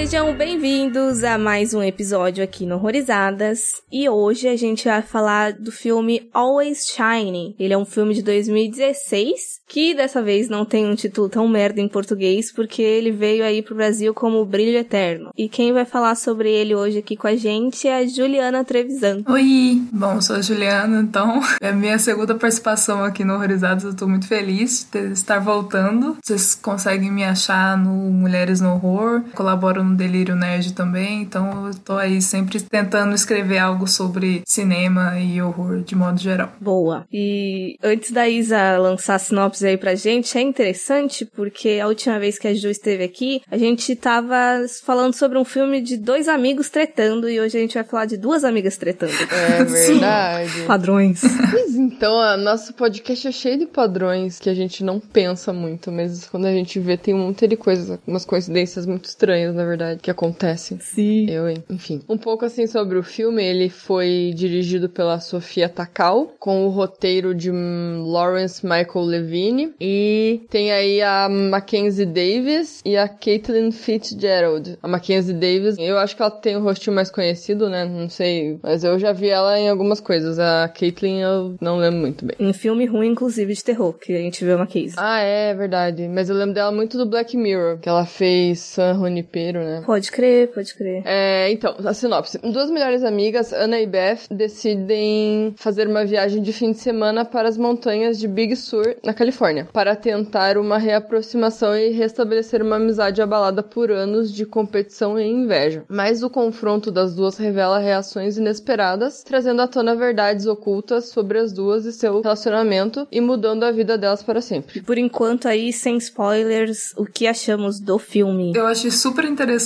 Sejam bem-vindos a mais um episódio aqui no Horrorizadas. E hoje a gente vai falar do filme Always Shining. Ele é um filme de 2016, que dessa vez não tem um título tão merda em português, porque ele veio aí pro Brasil como Brilho Eterno. E quem vai falar sobre ele hoje aqui com a gente é a Juliana Trevisan. Oi! Bom, sou a Juliana, então é a minha segunda participação aqui no Horrorizados. Eu tô muito feliz de estar voltando. Vocês conseguem me achar no Mulheres no Horror, colaboro no Delírio Nerd também, então eu tô aí sempre tentando escrever algo sobre cinema e horror de modo geral. Boa. E antes da Isa lançar a sinopse aí pra gente, é interessante porque a última vez que a Ju esteve aqui, a gente tava falando sobre um filme de dois amigos tretando e hoje a gente vai falar de duas amigas tretando. É verdade. Padrões. Mas então, nosso podcast é cheio de padrões que a gente não pensa muito, mas quando a gente vê tem um monte de coisas, umas coincidências muito estranhas, na verdade, que acontecem. Sim. Eu, hein? Enfim. Um pouco assim sobre o filme, ele foi dirigido pela Sofia Takal, com o roteiro de hum, Lawrence Michael Levine, e tem aí a Mackenzie Davis e a Caitlin Fitzgerald. A Mackenzie Davis, eu acho que ela tem o rostinho mais conhecido, né? Não sei, mas eu já vi ela em algumas coisas. A Caitlin eu não lembro muito bem. Um filme ruim, inclusive, de terror, que a gente vê uma case. Ah, é verdade. Mas eu lembro dela muito do Black Mirror, que ela fez San Junipero, né? Pode crer, pode crer. É, então, a sinopse. Duas melhores amigas, Ana e Beth, decidem fazer uma viagem de fim de semana para as montanhas de Big Sur, na Califórnia, para tentar uma reaproximação e restabelecer uma amizade abalada por anos de competição e inveja. Mas o confronto das duas revela reações inesperadas, trazendo à tona verdades ocultas sobre as duas e seu relacionamento e mudando a vida delas para sempre. Por enquanto aí, sem spoilers, o que achamos do filme? Eu achei super interessante,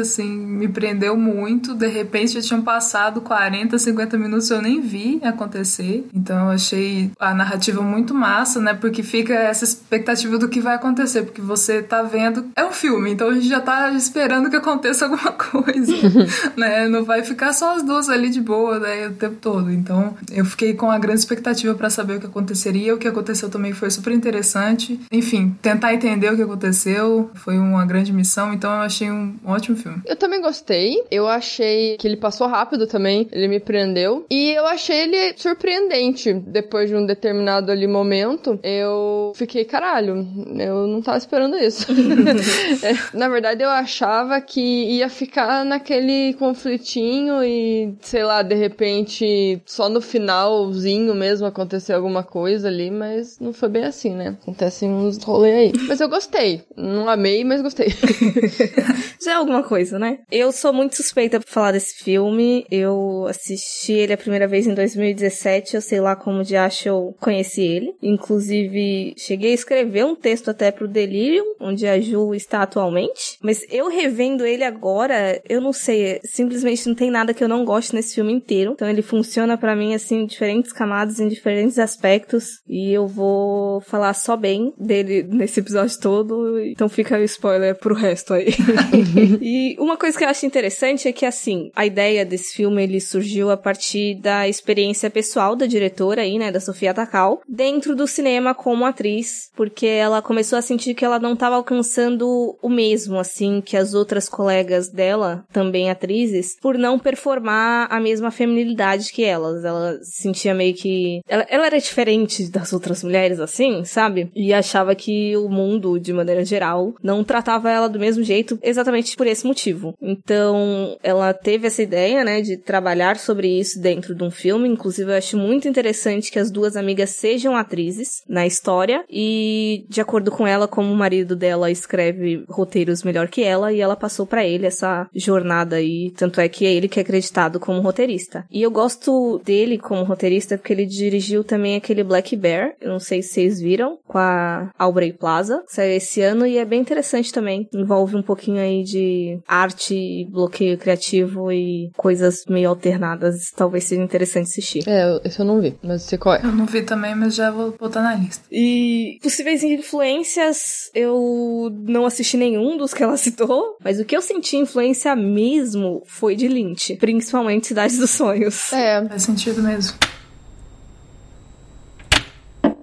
assim, me prendeu muito. De repente já tinham passado 40, 50 minutos eu nem vi acontecer. Então eu achei a narrativa muito massa, né? Porque fica essa expectativa do que vai acontecer, porque você tá vendo. É um filme, então a gente já tá esperando que aconteça alguma coisa, né? Não vai ficar só as duas ali de boa, né? O tempo todo. Então eu fiquei com a grande expectativa para saber o que aconteceria. O que aconteceu também foi super interessante. Enfim, tentar entender o que aconteceu foi uma grande missão, então eu achei um ótimo filme. Eu também gostei. Eu achei que ele passou rápido também. Ele me prendeu. E eu achei ele surpreendente. Depois de um determinado ali momento, eu fiquei, caralho, eu não tava esperando isso. É, na verdade, eu achava que ia ficar naquele conflitinho e, sei lá, de repente, só no finalzinho mesmo acontecer alguma coisa ali, mas não foi bem assim, né? Acontecem uns rolês aí. Mas eu gostei. Não amei, mas gostei. Já é alguma coisa, né? Eu sou muito suspeita pra falar desse filme. Eu assisti ele a primeira vez em 2017. Eu sei lá como de acho eu conheci ele. Inclusive, cheguei a escrever um texto até pro Delirium, onde a Ju está atualmente. Mas eu revendo ele agora, eu não sei. Simplesmente não tem nada que eu não goste nesse filme inteiro. Então ele funciona para mim, assim, em diferentes camadas, em diferentes aspectos. E eu vou falar só bem dele nesse episódio todo. Então fica o spoiler pro resto aí. e uma coisa que eu acho interessante é que, assim, a ideia desse filme, ele surgiu a partir da experiência pessoal da diretora aí, né, da Sofia Takal, dentro do cinema como atriz, porque ela começou a sentir que ela não estava alcançando o mesmo, assim, que as outras colegas dela, também atrizes, por não performar a mesma feminilidade que elas. Ela se sentia meio que... Ela, ela era diferente das outras mulheres, assim, sabe? E achava que o mundo, de maneira geral, não tratava ela do mesmo jeito exatamente por esse motivo. Então, ela teve essa ideia, né, de trabalhar sobre isso dentro de um filme. Inclusive, eu acho muito interessante que as duas amigas sejam atrizes na história. E, de acordo com ela, como o marido dela escreve roteiros melhor que ela, e ela passou para ele essa jornada aí. Tanto é que é ele que é acreditado como roteirista. E eu gosto dele como roteirista porque ele dirigiu também aquele Black Bear. Eu não sei se vocês viram, com a Aubrey Plaza. Saiu esse ano e é bem interessante também. Envolve um pouquinho pouquinho aí de arte, bloqueio criativo e coisas meio alternadas, talvez seja interessante assistir. É, esse eu não vi, mas sei qual é. Eu não vi também, mas já vou botar na lista. E possíveis influências, eu não assisti nenhum dos que ela citou, mas o que eu senti influência mesmo foi de Lynch, principalmente Cidade dos Sonhos. É. Faz sentido mesmo.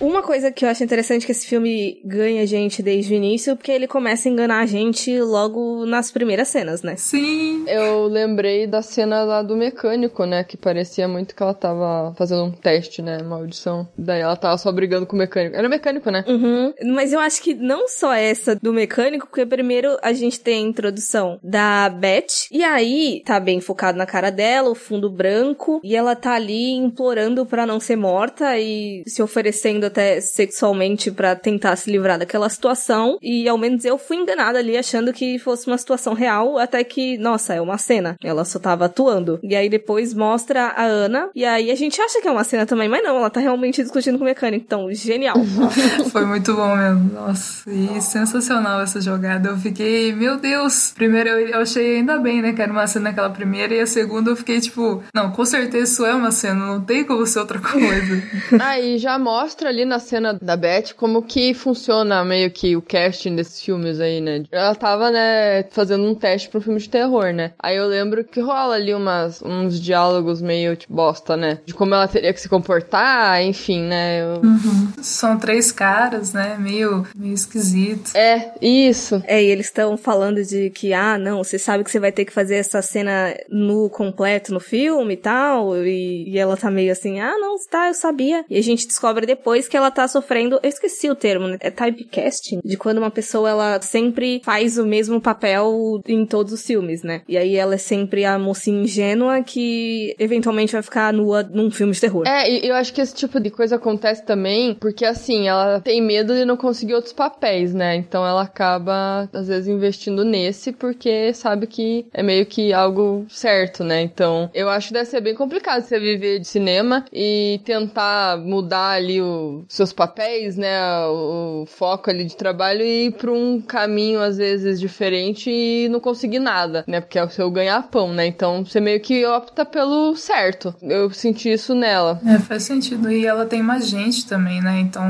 Uma coisa que eu acho interessante que esse filme ganha a gente desde o início, porque ele começa a enganar a gente logo nas primeiras cenas, né? Sim. Eu lembrei da cena lá do mecânico, né? Que parecia muito que ela tava fazendo um teste, né? Uma audição. Daí ela tava só brigando com o mecânico. Era o mecânico, né? Uhum. Mas eu acho que não só essa do mecânico, porque primeiro a gente tem a introdução da Beth, e aí tá bem focado na cara dela, o fundo branco, e ela tá ali implorando pra não ser morta e se oferecendo até sexualmente pra tentar se livrar daquela situação. E ao menos eu fui enganada ali achando que fosse uma situação real, até que, nossa, é uma cena. Ela só tava atuando. E aí depois mostra a Ana, e aí a gente acha que é uma cena também, mas não, ela tá realmente discutindo com o mecânico. Então, genial. Foi muito bom mesmo. Nossa, e sensacional essa jogada. Eu fiquei, meu Deus. Primeiro eu, eu achei ainda bem, né, que era uma cena aquela primeira, e a segunda eu fiquei tipo, não, com certeza isso é uma cena, não tem como ser outra coisa. Aí já mostra ali na cena da Beth como que funciona meio que o casting desses filmes aí, né? Ela tava, né, fazendo um teste pra um filme de terror, né? Aí eu lembro que rola ali umas, uns diálogos meio tipo bosta, né? De como ela teria que se comportar, enfim, né? Eu... Uhum. São três caras, né? Meio, meio esquisito. É, isso. É, e eles estão falando de que, ah, não, você sabe que você vai ter que fazer essa cena no completo no filme e tal, e, e ela tá meio assim, ah, não, tá, eu sabia. E a gente descobre depois que ela tá sofrendo, eu esqueci o termo, né? É typecasting, de quando uma pessoa, ela sempre faz o mesmo papel em todos os filmes, né? E aí ela é sempre a mocinha ingênua que eventualmente vai ficar nua num filme de terror. É, eu acho que esse tipo de coisa acontece também porque, assim, ela tem medo de não conseguir outros papéis, né? Então ela acaba, às vezes, investindo nesse porque sabe que é meio que algo certo, né? Então eu acho que deve ser bem complicado você viver de cinema e tentar mudar ali seus papéis, né? O, o foco ali de trabalho e ir pra um caminho, às vezes, diferente e não conseguir nada, né? Porque é o seu ganha-pão, né? Então você meio que opta pelo certo. Eu senti isso nela. É, faz sentido. E ela tem mais gente também, né? Então,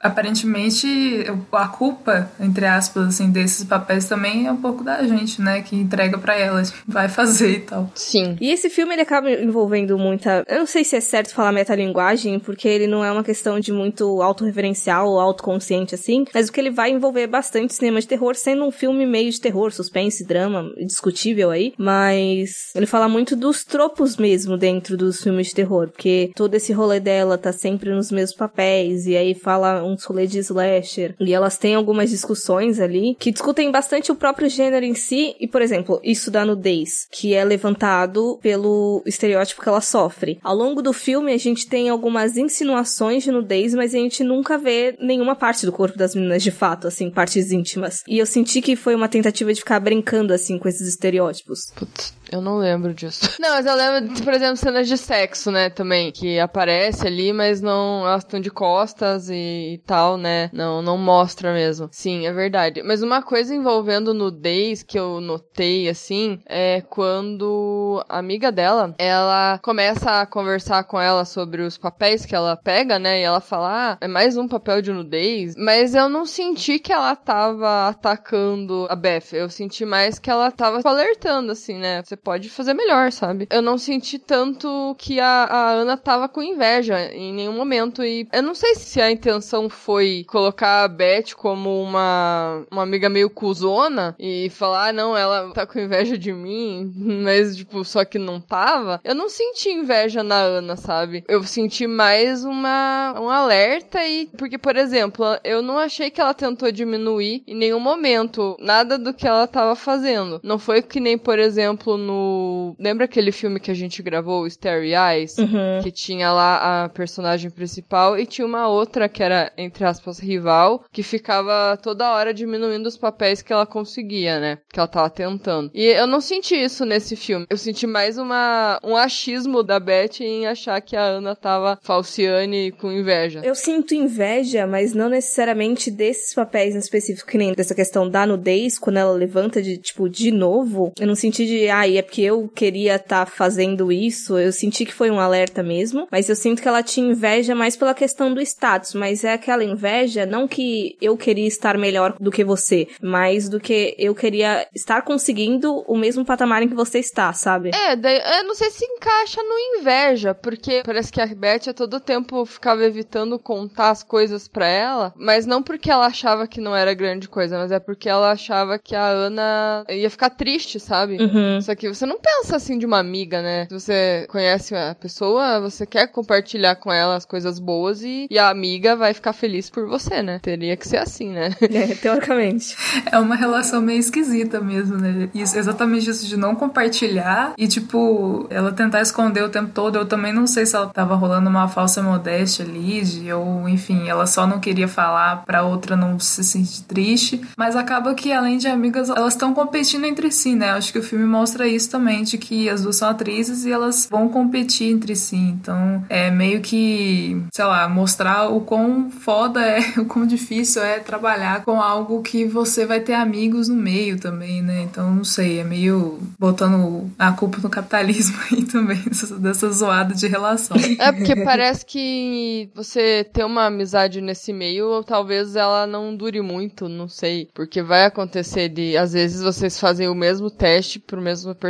aparentemente, a culpa, entre aspas, assim, desses papéis também é um pouco da gente, né? Que entrega para ela, vai fazer e tal. Sim. E esse filme, ele acaba envolvendo muita... Eu não sei se é certo falar metalinguagem, porque ele não é uma questão de muito autorreferencial ou autoconsciente, assim, mas o que ele vai envolver bastante cinema de terror, sendo um filme meio de terror, suspense, drama, discutível aí, mas ele fala muito dos tropos mesmo dentro dos filmes de terror, porque todo esse rolê dela tá sempre nos mesmos papéis, e aí fala uns rolê de slasher, e elas têm algumas discussões ali que discutem bastante o próprio gênero em si, e por exemplo, isso da nudez, que é levantado pelo estereótipo que ela sofre. Ao longo do filme, a gente tem algumas insinuações de nudez, mas a gente nunca vê nenhuma parte do corpo das meninas de fato, assim, partes íntimas. E eu senti que foi uma tentativa de ficar brincando, assim, com esses estereótipos. Putz, eu não lembro disso. Não, mas eu lembro, por exemplo, cenas de sexo, né, também, que aparece ali, mas não, elas estão de costas e, e, tal, né, não, não mostra mesmo. Sim, é verdade. Mas uma coisa envolvendo nudez que eu notei, assim, é quando a amiga dela, ela começa a conversar com ela sobre os papéis que ela pega, né, e ela fala, ah, é mais um papel de nudez, mas eu não senti que ela tava atacando a Beth, eu senti mais que ela tava alertando, assim, né, você pode fazer melhor, sabe? Eu não senti tanto que a, a Ana tava com inveja em nenhum momento e eu não sei se a intenção foi colocar a Beth como uma, uma amiga meio cuzona e falar, ah, não, ela tá com inveja de mim, mas, tipo, só que não tava. Eu não senti inveja na Ana, sabe? Eu senti mais uma, um alerta e, porque, por exemplo, eu não achei que ela tentou diminuir em nenhum momento nada do que ela tava fazendo. Não foi que nem, por exemplo, no. Lembra aquele filme que a gente gravou, Starry Eyes? Uhum. Que tinha lá a personagem principal e tinha uma outra que era, entre aspas, rival, que ficava toda hora diminuindo os papéis que ela conseguia, né? Que ela tava tentando. E eu não senti isso nesse filme. Eu senti mais uma, um achismo da Beth em achar que a Ana tava falciane com inveja. Eu sinto inveja, mas não necessariamente desses papéis em específico, que nem dessa questão da nudez, quando ela levanta de, tipo, de novo. Eu não senti de, ai, ah, é porque eu queria estar tá fazendo isso. Eu senti que foi um alerta mesmo, mas eu sinto que ela tinha inveja mais pela questão do status, mas é aquela inveja, não que eu queria estar melhor do que você, mas do que eu queria estar conseguindo o mesmo patamar em que você está, sabe? É, daí, eu não sei se encaixa no inveja, porque parece que a Beth a todo tempo ficava evitando contar as coisas para ela, mas não porque ela achava que não era grande coisa, mas é porque ela achava que a Ana ia ficar triste, sabe? Uhum. Só que você não pensa assim de uma amiga, né? Você conhece a pessoa, você quer compartilhar com ela as coisas boas e, e a amiga vai ficar feliz por você, né? Teria que ser assim, né? É, teoricamente. É uma relação meio esquisita mesmo, né? Isso, exatamente isso de não compartilhar e, tipo, ela tentar esconder o tempo todo. Eu também não sei se ela tava rolando uma falsa modéstia ali, de, ou enfim, ela só não queria falar pra outra não se sentir triste. Mas acaba que, além de amigas, elas estão competindo entre si, né? Acho que o filme mostra isso também, de que as duas são atrizes e elas vão competir entre si. Então, é meio que, sei lá, mostrar o quão foda é, o quão difícil é trabalhar com algo que você vai ter amigos no meio também, né? Então, não sei, é meio botando a culpa no capitalismo aí também, dessa zoada de relação. É, porque parece que você ter uma amizade nesse meio, talvez ela não dure muito, não sei. Porque vai acontecer de, às vezes, vocês fazem o mesmo teste pro mesmo personagem,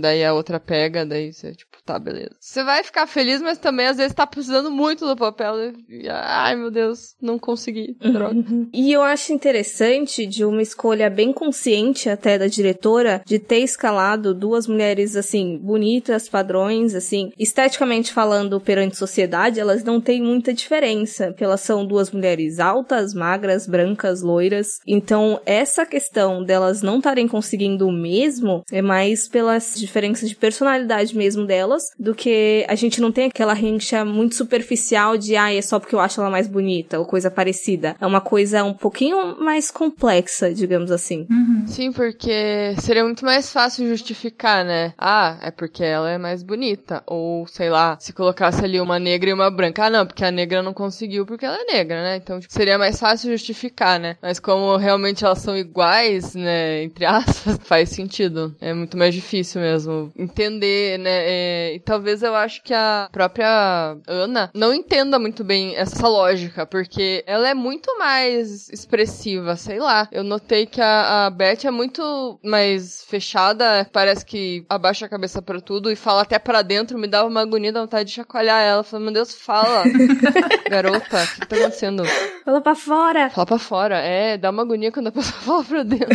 daí a outra pega, daí você, tipo, tá, beleza. Você vai ficar feliz, mas também às vezes tá precisando muito do papel. E, ai, meu Deus, não consegui. Droga. Uhum. E eu acho interessante de uma escolha bem consciente até da diretora de ter escalado duas mulheres assim, bonitas, padrões, assim, esteticamente falando perante sociedade, elas não têm muita diferença, porque elas são duas mulheres altas, magras, brancas, loiras. Então, essa questão delas não estarem conseguindo o mesmo é mais pelas diferenças de personalidade mesmo delas delas, do que a gente não tem aquela rincha muito superficial de, ah, é só porque eu acho ela mais bonita, ou coisa parecida. É uma coisa um pouquinho mais complexa, digamos assim. Uhum. Sim, porque seria muito mais fácil justificar, né? Ah, é porque ela é mais bonita. Ou, sei lá, se colocasse ali uma negra e uma branca. Ah, não, porque a negra não conseguiu porque ela é negra, né? Então, tipo, seria mais fácil justificar, né? Mas como realmente elas são iguais, né? Entre aspas, faz sentido. É muito mais difícil mesmo entender, né? É, e talvez eu acho que a própria Ana não entenda muito bem essa lógica, porque ela é muito mais expressiva, sei lá. Eu notei que a, a Beth é muito mais fechada, parece que abaixa a cabeça para tudo e fala até para dentro, me dava uma agonia, da vontade de chacoalhar ela. Falei, meu Deus, fala. Garota, o que tá acontecendo? Fala pra fora. Fala pra fora, é, dá uma agonia quando a pessoa fala pra dentro.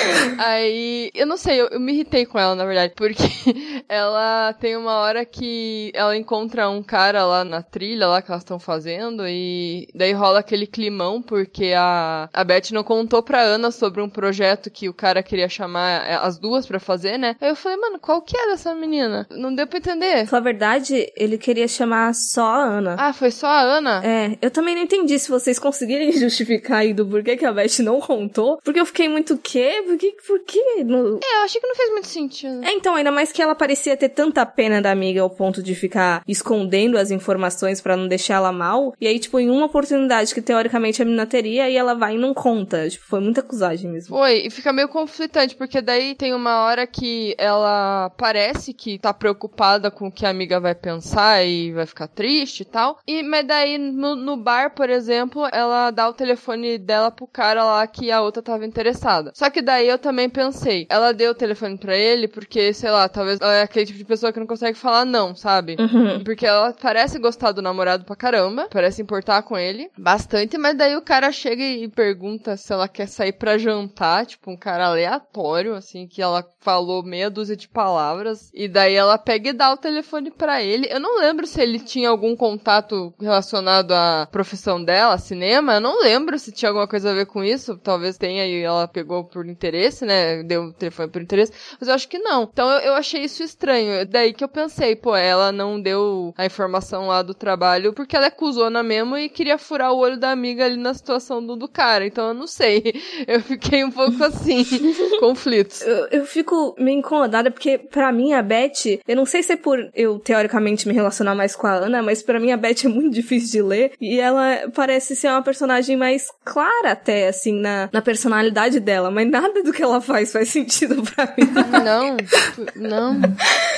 Aí, eu não sei, eu, eu, me irritei com ela, na verdade, porque ela tem uma hora que ela encontra um cara lá na trilha, lá que elas estão fazendo, e daí rola aquele climão, porque a, a Beth não contou pra Ana sobre um projeto que o cara queria chamar é, as duas para fazer, né? Aí eu falei, mano, qual que é dessa menina? Não deu pra entender. Na verdade, ele queria chamar só a Ana. Ah, foi só a Ana? É, eu também não entendi se vocês conseguirem justificar aí do porquê que a Beth não contou, porque eu fiquei muito quê? Por que? Por que? No... É, eu achei que não fez muito sentido. É, então, ainda mais que ela parecia ter tanta pena da amiga ao ponto de ficar escondendo as informações para não deixar ela mal. E aí, tipo, em uma oportunidade que teoricamente a menina teria, e ela vai e não conta. Tipo, foi muita acusagem mesmo. Foi, e fica meio conflitante, porque daí tem uma hora que ela parece que tá preocupada com o que a amiga vai pensar e vai ficar triste e tal. E, mas daí no, no bar, por exemplo, ela dá o telefone dela pro cara lá que a outra tava interessada. Só que daí eu também pensei, ela deu o telefone para ele porque, sei lá, talvez ela é aquele tipo de pessoa que não consegue falar não, sabe? Uhum. Porque ela parece gostar do namorado pra caramba, parece importar com ele bastante, mas daí o cara chega e pergunta se ela quer sair para jantar, tipo, um cara aleatório, assim, que ela falou meia dúzia de palavras, e daí ela pega e dá o telefone para ele. Eu não lembro se ele tinha algum contato relacionado à profissão dela, cinema, eu não lembro se tinha alguma coisa a ver com isso, talvez tenha e ela pegou por interesse, né? né? Deu o telefone por interesse. Mas eu acho que não. Então eu, eu achei isso estranho. Daí que eu pensei, pô, ela não deu a informação lá do trabalho porque ela é cuzona mesmo e queria furar o olho da amiga ali na situação do, do cara. Então eu não sei. Eu fiquei um pouco assim, conflitos. Eu, eu fico meio incomodada porque, para mim, a Beth, eu não sei se é por eu teoricamente me relacionar mais com a Ana, mas para mim a Beth é muito difícil de ler e ela parece ser uma personagem mais clara até, assim, na, na personalidade dela, mas nada do que ela faz faz sentido pra mim. Não, não,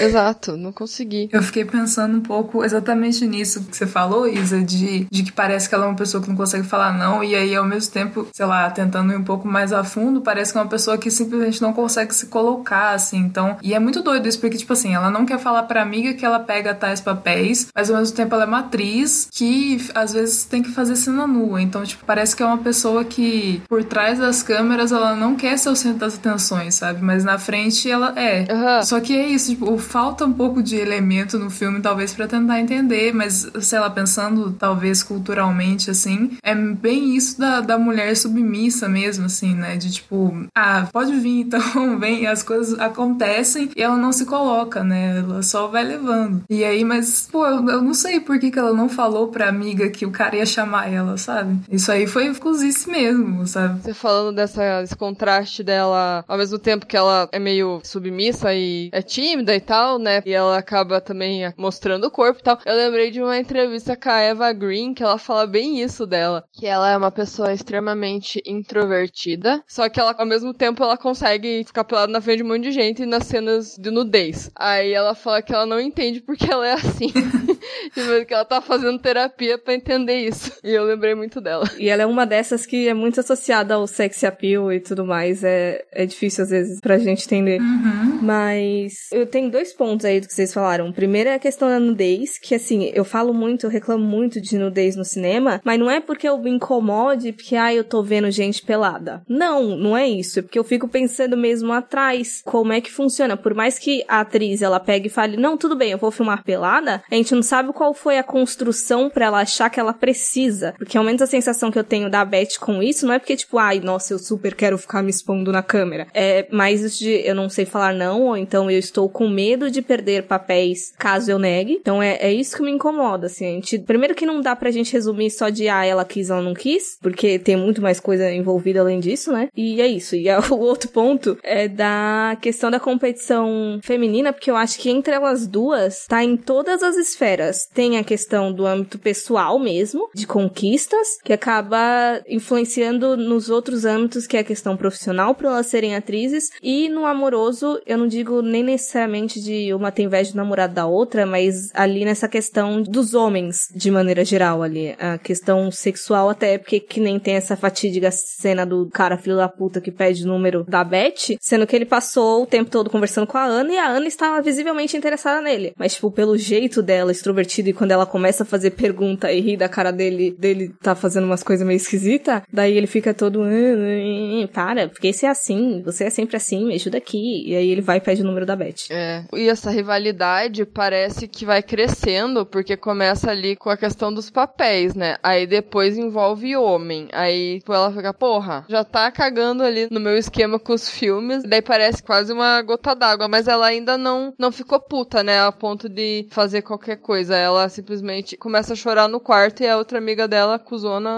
exato, não consegui. Eu fiquei pensando um pouco exatamente nisso que você falou, Isa, de, de que parece que ela é uma pessoa que não consegue falar não, e aí ao mesmo tempo, sei lá, tentando ir um pouco mais a fundo, parece que é uma pessoa que simplesmente não consegue se colocar, assim, então. E é muito doido isso, porque, tipo assim, ela não quer falar pra amiga que ela pega tais papéis, mas ao mesmo tempo ela é uma atriz que às vezes tem que fazer cena nua. Então, tipo, parece que é uma pessoa que por trás das câmeras ela não quer ser o centro das atenções, sabe? Mas na frente ela é. Uhum. Só que é isso, tipo, falta um pouco de elemento no filme, talvez, para tentar entender, mas, sei lá, pensando talvez culturalmente, assim, é bem isso da, da mulher submissa mesmo, assim, né? De tipo, ah, pode vir, então vem, as coisas acontecem e ela não se coloca, né? Ela só vai levando. E aí, mas, pô, eu, eu não sei por que, que ela não falou pra amiga que o cara ia chamar ela, sabe? Isso aí foi cozice mesmo, sabe? Você falando dessa, desse contraste dela, ao mesmo tempo que ela é meio submissa e é tímida e tal, né? E ela acaba também mostrando o corpo e tal. Eu lembrei de uma entrevista com a Eva Green que ela fala bem isso dela. Que ela é uma pessoa extremamente introvertida, só que ela, ao mesmo tempo, ela consegue ficar pelada na frente de um monte de gente nas cenas de nudez. Aí ela fala que ela não entende porque ela é assim. tipo, que ela tá fazendo terapia para entender isso. E eu lembrei muito dela. E ela é uma dessas que é muito associada ao sex appeal e tudo mais. É, é difícil às vezes pra gente entender. Uhum. Mas eu tenho dois pontos aí do que vocês falaram. Primeiro é a questão da nudez, que assim, eu falo muito, eu reclamo muito de nudez no cinema, mas não é porque eu me incomode, porque ah, eu tô vendo gente pelada. Não, não é isso. É porque eu fico pensando mesmo atrás como é que funciona. Por mais que a atriz ela pegue e fale, não, tudo bem, eu vou filmar pelada, a gente não sabe qual foi a construção para ela achar que ela precisa. Porque ao menos a sensação que eu tenho da Beth com isso não é porque, tipo, ai, nossa, eu super quero ficar me expondo na câmera. É mais isso de eu não sei falar não, ou então eu estou com medo de perder papéis caso eu negue. Então é, é isso que me incomoda, assim. A gente, primeiro que não dá pra gente resumir só de ah, ela quis, ela não quis, porque tem muito mais coisa envolvida além disso, né? E é isso. E o outro ponto é da questão da competição feminina, porque eu acho que entre elas duas tá em todas as esferas. Tem a questão do âmbito pessoal mesmo, de conquistas, que acaba influenciando nos outros âmbitos, que é a questão profissional, por elas serem atrizes, e no amoroso, eu não digo nem necessariamente de uma ter inveja do namorado da outra, mas ali nessa questão dos homens, de maneira geral ali. A questão sexual até, porque que nem tem essa fatídica cena do cara filho da puta que pede número da Beth, sendo que ele passou o tempo todo conversando com a Ana e a Ana estava visivelmente interessada nele. Mas, tipo, pelo jeito dela, extrovertida, e quando ela começa a fazer pergunta e rir da cara dele, dele tá fazendo umas coisas meio esquisitas, daí ele fica todo, "Ah, para, porque você é assim, você é sempre assim, me ajuda aqui. E aí ele vai e pede o número da Beth. É. E essa rivalidade parece que vai crescendo, porque começa ali com a questão dos papéis, né? Aí depois envolve homem. Aí tipo, ela fica, porra, já tá cagando ali no meu esquema com os filmes. Daí parece quase uma gota d'água, mas ela ainda não, não ficou puta, né? A ponto de fazer qualquer coisa. Ela simplesmente começa a chorar no quarto e a outra amiga dela, cuzona,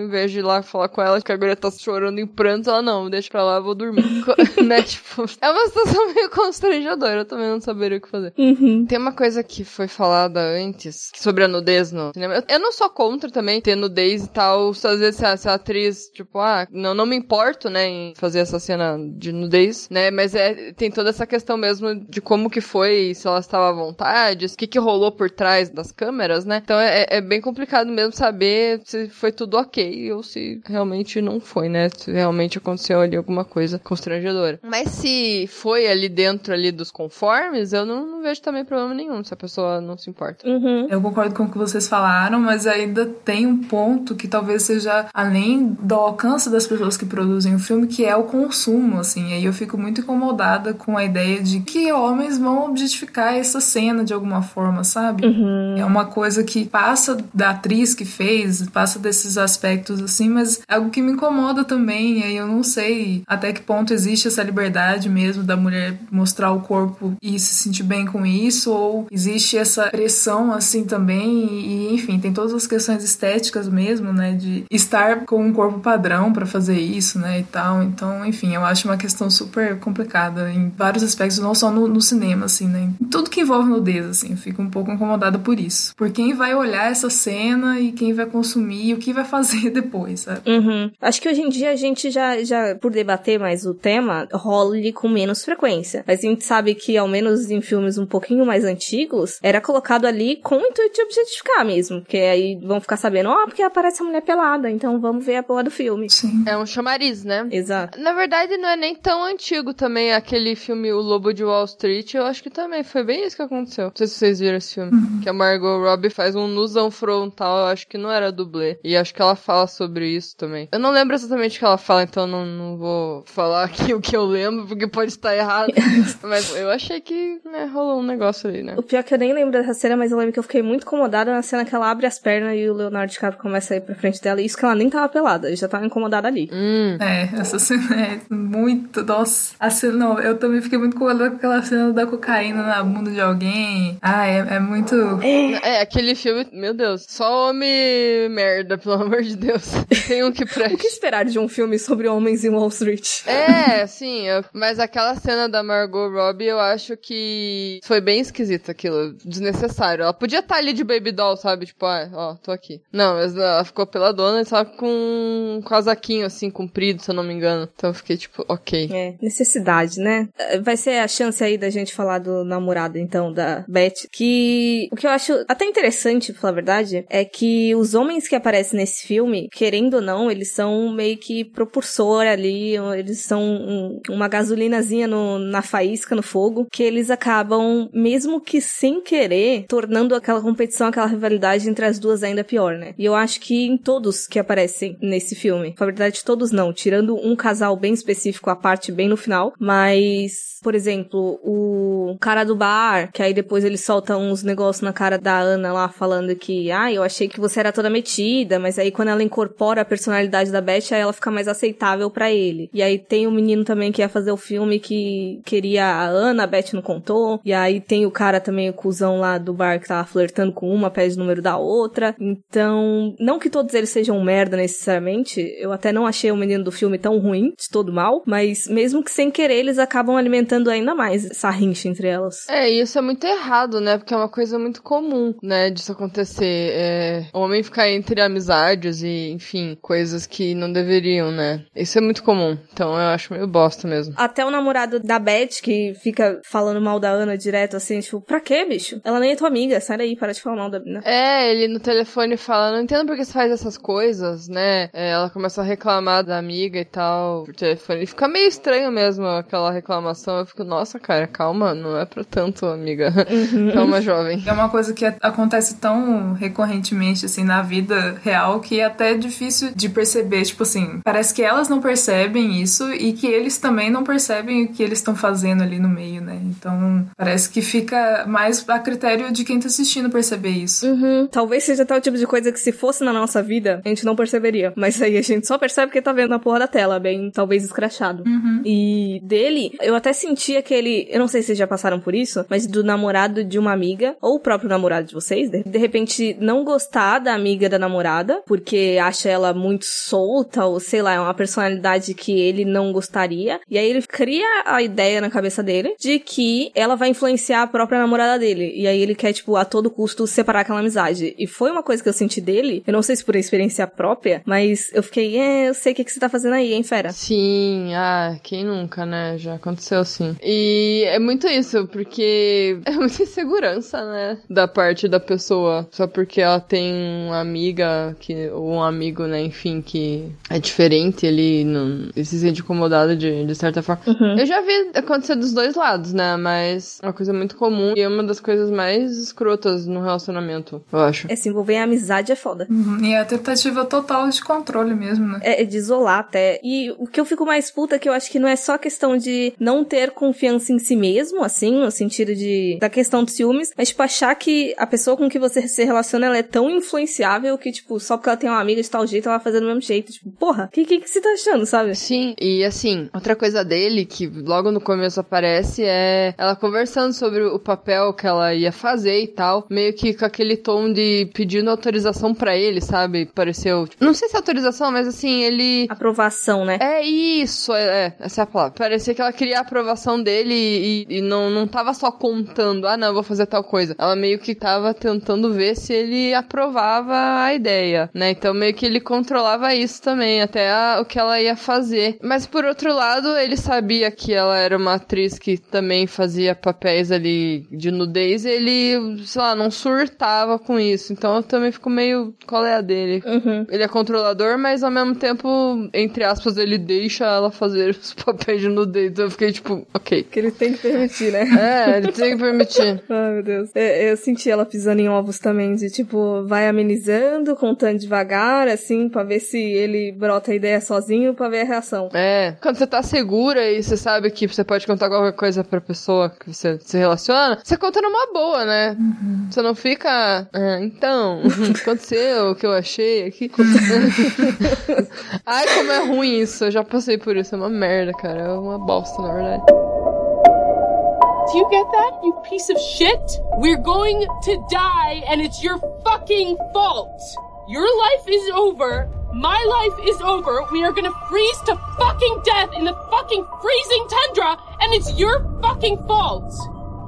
em vez de ir lá falar com ela que a guria tá chorando em prantos, ela não, deixa pra lá, vou dormir. né? Tipo, é uma situação meio constrangedora, eu também não saberia o que fazer. Uhum. Tem uma coisa que foi falada antes sobre a nudez no cinema. Eu, eu não sou contra também ter nudez e tal. Às vezes se a, se a atriz, tipo, ah, não, não me importo, né, em fazer essa cena de nudez, né? Mas é, tem toda essa questão mesmo de como que foi, se ela estava à vontade, o que que rolou por trás das câmeras, né? Então é, é bem complicado mesmo saber se foi tudo ok ou se realmente não foi, né? Se realmente aconteceu ali alguma coisa constrangedora. Mas se foi ali dentro ali dos conformes, eu não, não vejo também problema nenhum se a pessoa não se importa. Uhum. Eu concordo com o que vocês falaram, mas ainda tem um ponto que talvez seja além do alcance das pessoas que produzem o filme, que é o consumo, assim. E aí eu fico muito incomodada com a ideia de que homens vão objetificar essa cena de alguma forma, sabe? Uhum. É uma coisa que passa da atriz que fez, passa desses aspectos assim, mas é algo que me incomoda também. E aí eu não sei até que ponto existe essa liberdade mesmo da mulher mostrar o corpo e se sentir bem com isso, ou existe essa pressão assim também, e enfim, tem todas as questões estéticas mesmo, né, de estar com um corpo padrão para fazer isso, né, e tal. Então, enfim, eu acho uma questão super complicada em vários aspectos, não só no, no cinema, assim, né, tudo que envolve nudez, assim, eu fico um pouco incomodada por isso. Por quem vai olhar essa cena e quem vai consumir e o que vai fazer depois, sabe? Uhum. Acho que hoje em dia a gente já, já por debater mais o tema, rola com menos frequência. Mas a gente sabe que, ao menos em filmes um pouquinho mais antigos, era colocado ali com o intuito de objetificar mesmo. Porque aí vão ficar sabendo, ó, oh, porque aparece a mulher pelada, então vamos ver a porra do filme. Sim. É um chamariz, né? Exato. Na verdade, não é nem tão antigo também aquele filme O Lobo de Wall Street. Eu acho que também foi bem isso que aconteceu. Não sei se vocês viram esse filme. Uhum. Que a Margot Robbie faz um nusão frontal. Eu acho que não era dublê. E acho que ela fala sobre isso também. Eu não lembro exatamente o que ela fala, então não, não vou falar aqui o que eu lembro, porque pode estar errado. mas eu achei que né, rolou um negócio ali, né? O pior é que eu nem lembro dessa cena, mas eu lembro que eu fiquei muito incomodada na cena que ela abre as pernas e o Leonardo DiCaprio começa a ir pra frente dela. E isso que ela nem tava pelada, ele já tava incomodada ali. Hum. É, essa cena é muito. Nossa. A cena, não, eu também fiquei muito incomodada com aquela cena da cocaína na bunda de alguém. Ah, é, é muito. É. é, aquele filme, meu Deus, só homem merda, pelo amor de Deus. Tem um que preste. o que esperar de um filme sobre homens em Wall Street? É, sim, eu, mas aquela cena da Margot Robbie, eu acho que foi bem esquisita aquilo, desnecessário. Ela podia estar ali de baby doll, sabe? Tipo, ah, ó, tô aqui. Não, mas ela ficou pela dona e tava com um casaquinho assim, comprido, se eu não me engano. Então eu fiquei tipo, ok. É, necessidade, né? Vai ser a chance aí da gente falar do namorado, então, da Beth, que o que eu acho até interessante, pra falar a verdade, é que os homens que aparecem nesse filme, querendo ou não, eles são meio que propulsor ali, eles são um, uma gasolinazinha no, na faísca, no fogo, que eles acabam, mesmo que sem querer, tornando aquela competição, aquela rivalidade entre as duas ainda pior, né? E eu acho que em todos que aparecem nesse filme, na verdade todos não, tirando um casal bem específico, a parte bem no final, mas, por exemplo, o cara do bar, que aí depois ele solta uns negócios na cara da Ana lá, falando que, ah, eu achei que você era toda metida, mas aí quando ela incorpora a personalidade da Beth, aí ela fica mais aceitável para ele. E aí tem o menino também que ia fazer o filme que queria a Ana, a Beth não contou. E aí tem o cara também, o cuzão lá do bar que tava flertando com uma, pede o número da outra. Então, não que todos eles sejam merda necessariamente, eu até não achei o menino do filme tão ruim, de todo mal, mas mesmo que sem querer, eles acabam alimentando ainda mais essa rincha entre elas. É, isso é muito errado, né? Porque é uma coisa muito comum, né, disso acontecer. É, homem ficar entre amizades e, enfim, coisas que não deveriam, né? Isso é muito comum. Então eu acho meio bosta mesmo. Até o namorado da Beth, que fica falando mal da Ana direto, assim, tipo, pra quê, bicho? Ela nem é tua amiga, sai daí, para de falar mal da mina. É, ele no telefone fala, não entendo por que você faz essas coisas, né? É, ela começa a reclamar da amiga e tal, por telefone. E fica meio estranho mesmo aquela reclamação. Eu fico, nossa, cara, calma, não é pra tanto, amiga. Uhum. calma, jovem. É uma coisa que acontece tão recorrentemente, assim, na vida real, que é até difícil de perceber. Tipo assim, parece que elas não percebem isso e que eles também não percebem o que eles estão fazendo ali no meio, né? Então, parece que fica mais a critério de quem tá assistindo perceber isso. Uhum. Talvez seja tal tipo de coisa que se fosse na nossa vida, a gente não perceberia. Mas aí a gente só percebe que tá vendo na porra da tela, bem, talvez escrachado. Uhum. E dele, eu até senti aquele. Eu não sei se vocês já passaram por isso, mas do namorado de uma amiga, ou o próprio namorado de vocês, de repente não gostar da amiga da namorada, porque acha ela muito solta, ou sei lá, é uma personalidade que ele não gostaria. E aí ele cria a ideia na cabeça dele de que ela vai influenciar a própria namorada dele. E aí ele quer, tipo, a todo custo separar aquela amizade. E foi uma coisa que eu senti dele, eu não sei se por experiência própria, mas eu fiquei, é, eu sei o que, que você tá fazendo aí, hein, fera? Sim, ah, quem nunca, né? Já aconteceu sim. E é muito isso, porque é muita insegurança, né? Da parte da pessoa. Só porque ela tem uma amiga que, ou um amigo, né, enfim, que é diferente, ele não ele se sente incomodado de, de certa forma. Uhum. Eu já vi acontecer dos dois lados, né? Mas é uma coisa muito comum e é uma das coisas mais escrotas no relacionamento, eu acho. É, se envolver em amizade é foda. Uhum. E é a tentativa total de controle mesmo, né? É, é de isolar até. E o que eu fico mais puta é que eu acho que não é só questão de não ter confiança em si mesmo, assim, no sentido de da questão dos ciúmes, mas tipo achar que a pessoa com que você se relaciona ela é tão influenciável que tipo só porque ela tem uma amiga de tal jeito ela vai fazer do mesmo jeito. Tipo, porra, o que, que que você tá achando, sabe? Sim, E assim, outra coisa dele que logo no começo aparece é ela conversando sobre o papel que ela ia fazer e tal, meio que com aquele tom de pedindo autorização para ele, sabe? Pareceu, tipo, não sei se é autorização, mas assim, ele aprovação, né? É isso, é, é essa é a palavra. Parecia que ela queria a aprovação dele e, e não não tava só contando, ah, não, eu vou fazer tal coisa. Ela meio que tava tentando ver se ele aprovava a ideia, né? Então meio que ele controlava isso também, até a, o que ela ia fazer. Mas por outro lado, ele sabia que ela era uma atriz que também fazia papéis ali de nudez e ele, sei lá, não surtava com isso. Então eu também fico meio. Qual é a dele? Uhum. Ele é controlador, mas ao mesmo tempo, entre aspas, ele deixa ela fazer os papéis de nudez. Então eu fiquei tipo, ok. Que ele tem que permitir, né? É, ele tem que permitir. Ai, meu Deus. Eu, é, eu senti ela pisando em ovos também, de tipo, vai amenizando, contando devagar, assim, pra ver se ele brota a ideia sozinho, pra ver a reação. É. Quando você tá segura e você sabe que você pode contar qualquer coisa pra pessoa que você se relaciona, você conta numa boa, né? Uhum. Você não fica. Ah, então, aconteceu o que eu achei aqui. Ai, como é ruim isso. Eu já passei por isso. É uma merda, cara. É uma bosta, na verdade. Do you get that, you piece of shit? We're going to die and it's your fucking fault. Your life is over. My life is over. We are gonna freeze to fucking death in the fucking freezing tundra and it's your fucking fault.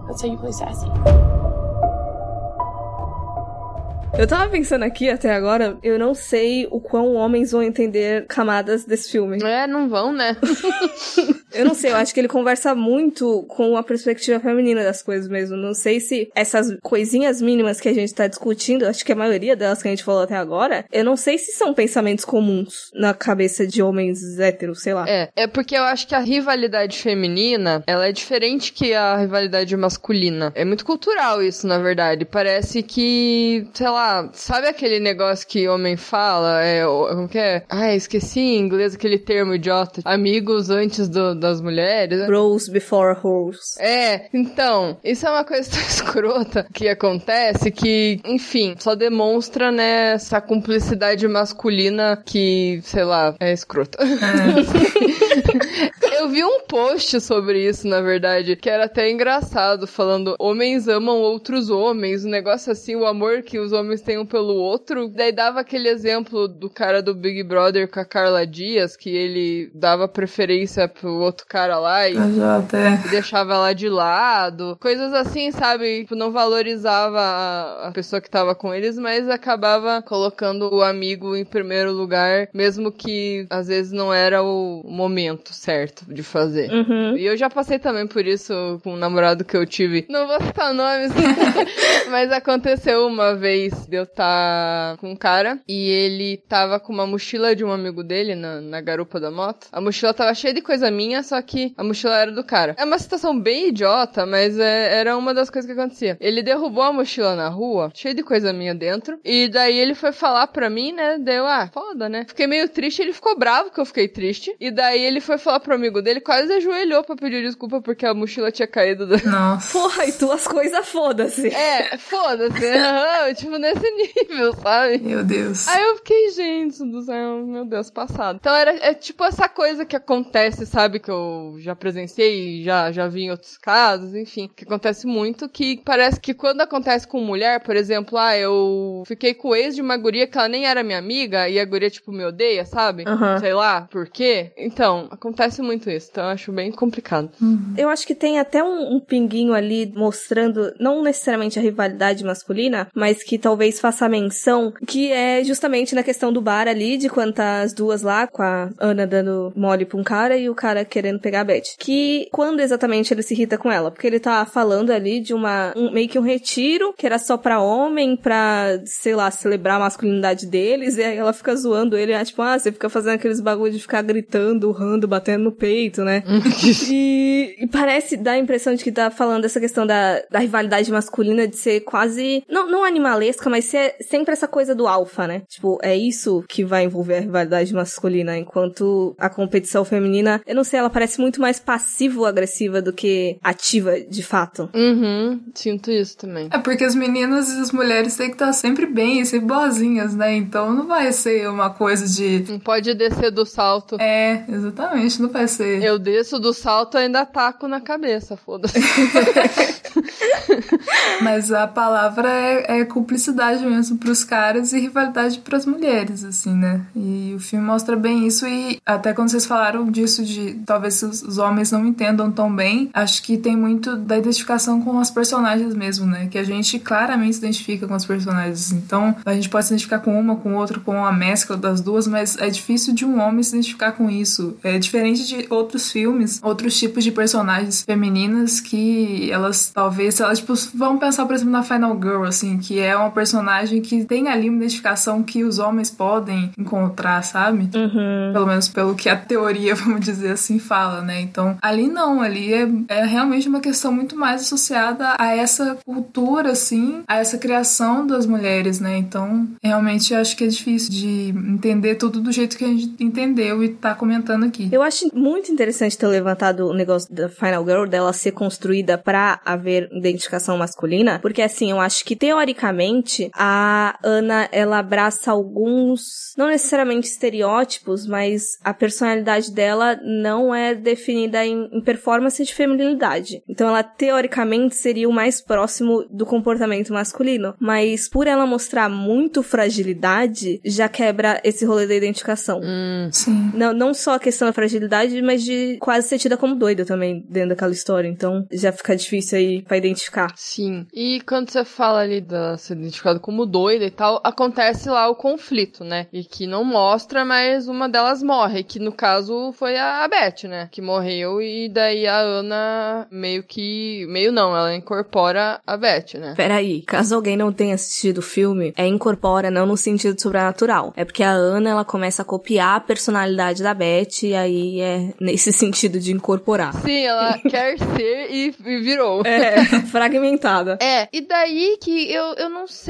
That's how you play sassy. Eu tava pensando aqui até agora, eu não sei o quão homens vão entender camadas desse filme. É, não vão, né? eu não sei, eu acho que ele conversa muito com a perspectiva feminina das coisas mesmo. Não sei se essas coisinhas mínimas que a gente tá discutindo, acho que a maioria delas que a gente falou até agora, eu não sei se são pensamentos comuns na cabeça de homens héteros, sei lá. É, é porque eu acho que a rivalidade feminina, ela é diferente que a rivalidade masculina. É muito cultural isso, na verdade. Parece que, sei lá, sabe aquele negócio que homem fala? É, como que é? Ah, esqueci em inglês aquele termo idiota. Amigos antes do, das mulheres. Bros before hoes. É, então, isso é uma coisa tão escrota que acontece que, enfim, só demonstra, né, essa cumplicidade masculina que, sei lá, é escrota. É. Eu vi um post sobre isso, na verdade, que era até engraçado, falando homens amam outros homens, um negócio assim, o amor que os homens têm um pelo outro. Daí dava aquele exemplo do cara do Big Brother com a Carla Dias, que ele dava preferência pro outro cara lá e, e deixava ela de lado. Coisas assim, sabe? Tipo, não valorizava a, a pessoa que tava com eles, mas acabava colocando o amigo em primeiro lugar, mesmo que às vezes não era o momento certo de fazer. Uhum. E eu já passei também por isso com um namorado que eu tive. Não vou citar nomes, mas aconteceu uma vez de eu estar tá com um cara e ele tava com uma mochila de um amigo dele na, na garupa da moto. A mochila tava cheia de coisa minha, só que a mochila era do cara. É uma situação bem idiota, mas é, era uma das coisas que acontecia. Ele derrubou a mochila na rua, cheia de coisa minha dentro, e daí ele foi falar pra mim, né? Deu, ah, foda, né? Fiquei meio triste, ele ficou bravo que eu fiquei triste. E daí ele foi falar pro amigo dele, quase ajoelhou pra pedir desculpa porque a mochila tinha caído. Do... Nossa. Porra, e tuas coisas, foda-se. É, foda-se. Tipo, nesse nível, sabe? Meu Deus. Aí eu fiquei, gente do céu, meu Deus, passado. Então era é tipo essa coisa que acontece, sabe? Que eu já presenciei, já, já vi em outros casos, enfim. Que acontece muito, que parece que quando acontece com mulher, por exemplo, ah, eu fiquei com o ex de uma guria que ela nem era minha amiga e a guria, tipo, me odeia, sabe? Uhum. Sei lá, por quê? Então, acontece muito isso. Então eu acho bem complicado. Uhum. Eu acho que tem até um, um pinguinho ali mostrando, não necessariamente a rivalidade masculina, mas que talvez faça menção que é justamente na questão do bar ali, de quando tá as duas lá, com a Ana dando mole pra um cara e o cara querendo pegar a Beth. Que quando exatamente ele se irrita com ela? Porque ele tá falando ali de uma, um, meio que um retiro, que era só pra homem, pra, sei lá, celebrar a masculinidade deles, e aí ela fica zoando ele, né? tipo, ah, você fica fazendo aqueles bagulho de ficar gritando, urrando, batendo no peito, né? e, e, parece dar a impressão de que tá falando essa questão da, da rivalidade masculina de ser quase, não, não animalesca, busca, mas é sempre essa coisa do alfa, né? Tipo, é isso que vai envolver a rivalidade masculina, enquanto a competição feminina, eu não sei, ela parece muito mais passivo-agressiva do que ativa de fato. Uhum, sinto isso também. É porque as meninas e as mulheres têm que estar sempre bem, sempre boazinhas, né? Então não vai ser uma coisa de. Não pode descer do salto. É, exatamente, não vai ser. Eu desço do salto e ainda taco na cabeça, foda-se. Mas a palavra é, é cumplicidade mesmo pros caras e rivalidade pras mulheres, assim, né? E o filme mostra bem isso e até quando vocês falaram disso de talvez os homens não entendam tão bem, acho que tem muito da identificação com as personagens mesmo, né? Que a gente claramente se identifica com os personagens. Então, a gente pode se identificar com uma, com outra, com a mescla das duas, mas é difícil de um homem se identificar com isso. É diferente de outros filmes, outros tipos de personagens femininas que elas talvez, elas tipo, vamos pensar por exemplo na Final Girl, assim, que é uma personagem que tem ali uma identificação que os homens podem encontrar, sabe? Uhum. Pelo menos pelo que a teoria, vamos dizer assim, fala, né? Então, ali não, ali é, é realmente uma questão muito mais associada a essa cultura, assim, a essa criação das mulheres, né? Então, realmente acho que é difícil de entender tudo do jeito que a gente entendeu e tá comentando aqui. Eu acho muito interessante ter levantado o negócio da Final Girl, dela ser construída para haver identificação masculina, porque assim, eu acho que teoricamente a Ana ela abraça alguns, não necessariamente estereótipos, mas a personalidade dela não é definida em, em performance de feminilidade. Então ela teoricamente seria o mais próximo do comportamento masculino, mas por ela mostrar muito fragilidade, já quebra esse rolê da identificação. Hum. Sim. Não, não só a questão da fragilidade, mas de quase ser tida como doida também dentro daquela história. Então já fica difícil aí pra identificar. Sim. E quando você fala ali da ser como doida e tal, acontece lá o conflito, né? E que não mostra, mas uma delas morre, que no caso foi a Beth, né? Que morreu e daí a Ana meio que. Meio não, ela incorpora a Beth, né? Peraí, caso alguém não tenha assistido o filme, é incorpora não no sentido sobrenatural. É porque a Ana, ela começa a copiar a personalidade da Beth e aí é nesse sentido de incorporar. Sim, ela quer ser e, e virou. É, fragmentada. É, e daí que eu, eu não sei.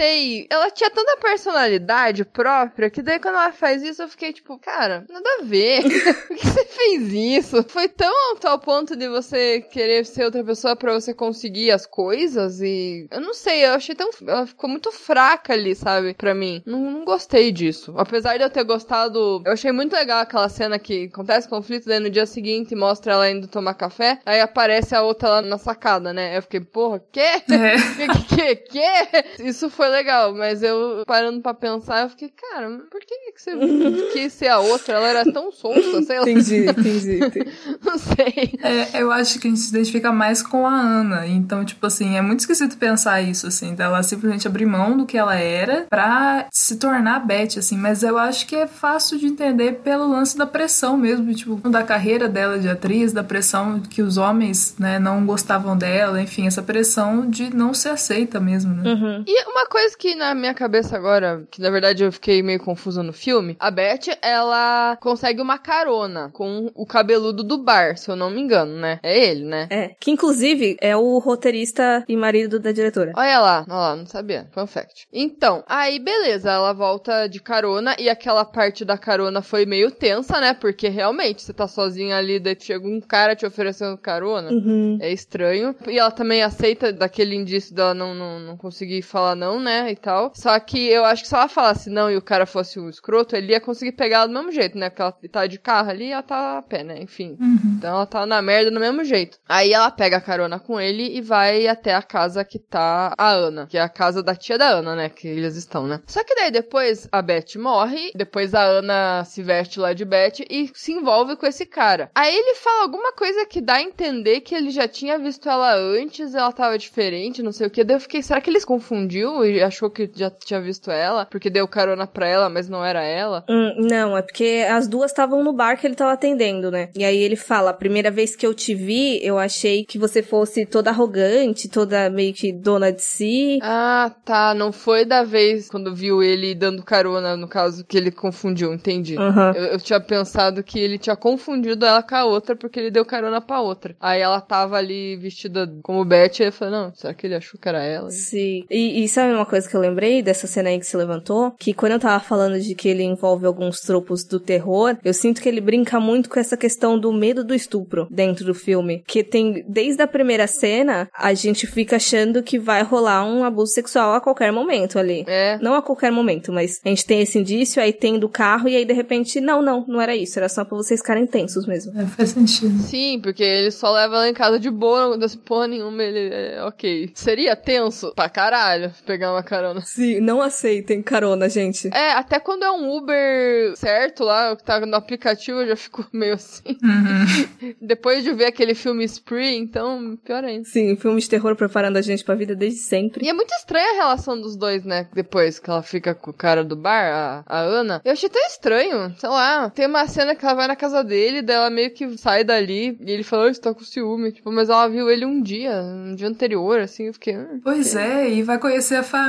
Ela tinha tanta personalidade própria que daí quando ela faz isso eu fiquei tipo, cara, nada a ver. Por que você fez isso? Foi tão ao tal ponto de você querer ser outra pessoa pra você conseguir as coisas e. Eu não sei, eu achei tão. Ela ficou muito fraca ali, sabe? Pra mim. Não, não gostei disso. Apesar de eu ter gostado. Eu achei muito legal aquela cena que acontece conflito, daí no dia seguinte mostra ela indo tomar café, aí aparece a outra lá na sacada, né? Eu fiquei, porra, quê? É. que, que, que? Isso foi legal, mas eu parando pra pensar, eu fiquei, cara, por que, que você quis ser a outra? Ela era tão solta, sei lá. Entendi, entendi. entendi. Não sei. É, eu acho que a gente se identifica mais com a Ana. Então, tipo assim, é muito esquisito pensar isso, assim, dela simplesmente abrir mão do que ela era pra se tornar a Beth, assim. Mas eu acho que é fácil de entender pelo lance da pressão mesmo, tipo, da carreira dela de atriz, da pressão que os homens, né, não gostavam dela, enfim, essa pressão de não ser aceita mesmo, né? Uhum. E uma coisa que na minha cabeça agora, que na verdade eu fiquei meio confusa no filme, a Beth, ela consegue uma carona com o cabeludo do bar, se eu não me engano, né? É ele, né? É, que inclusive é o roteirista e marido da diretora. Olha lá, olha lá, não sabia. Fun fact. Então, aí beleza, ela volta de carona e aquela parte da carona foi meio tensa, né? Porque realmente você tá sozinha ali, daí chega um cara te oferecendo carona. Uhum. É estranho. E ela também aceita daquele indício dela não, não, não conseguir falar não, né? E tal. Só que eu acho que se ela falasse não e o cara fosse um escroto, ele ia conseguir pegar ela do mesmo jeito, né? Porque ela tá de carro ali e ela tá a pé, né? Enfim. Então ela tá na merda do mesmo jeito. Aí ela pega a carona com ele e vai até a casa que tá a Ana, que é a casa da tia da Ana, né? Que eles estão, né? Só que daí depois a Beth morre, depois a Ana se veste lá de Beth e se envolve com esse cara. Aí ele fala alguma coisa que dá a entender que ele já tinha visto ela antes, ela tava diferente, não sei o que. Daí eu fiquei, será que ele se confundiu e achou que já tinha visto ela? Porque deu carona pra ela, mas não era ela? Hum, não, é porque as duas estavam no bar que ele tava atendendo, né? E aí ele fala: a primeira vez que eu te vi, eu achei que você fosse toda arrogante, toda meio que dona de si. Ah, tá. Não foi da vez quando viu ele dando carona, no caso, que ele confundiu, entendi. Aham. Eu, eu tinha pensado que ele tinha confundido ela com a outra porque ele deu carona pra outra. Aí ela tava ali vestida como Beth e eu falei, não, será que ele achou que era ela? Sim. E, e sabe uma uma coisa que eu lembrei dessa cena aí que se levantou, que quando eu tava falando de que ele envolve alguns tropos do terror, eu sinto que ele brinca muito com essa questão do medo do estupro dentro do filme. Que tem, desde a primeira cena, a gente fica achando que vai rolar um abuso sexual a qualquer momento ali. É. Não a qualquer momento, mas a gente tem esse indício, aí tem do carro, e aí de repente, não, não, não era isso, era só pra vocês ficarem tensos mesmo. É, faz sentido. Sim, porque ele só leva ela em casa de boa, não desse porra nenhuma, ele é ok. Seria tenso pra caralho pegar uma carona. Sim, não aceitem carona, gente. É, até quando é um Uber certo lá, que tá no aplicativo, eu já fico meio assim. Uhum. Depois de ver aquele filme Spree, então, pior ainda. Sim, filme de terror preparando a gente pra vida desde sempre. E é muito estranha a relação dos dois, né? Depois que ela fica com o cara do bar, a, a Ana. Eu achei tão estranho. Sei lá, tem uma cena que ela vai na casa dele, daí ela meio que sai dali e ele fala, você tá com ciúme. Tipo, mas ela viu ele um dia, um dia anterior, assim, eu fiquei. Hum, Pois é, e vai conhecer a família,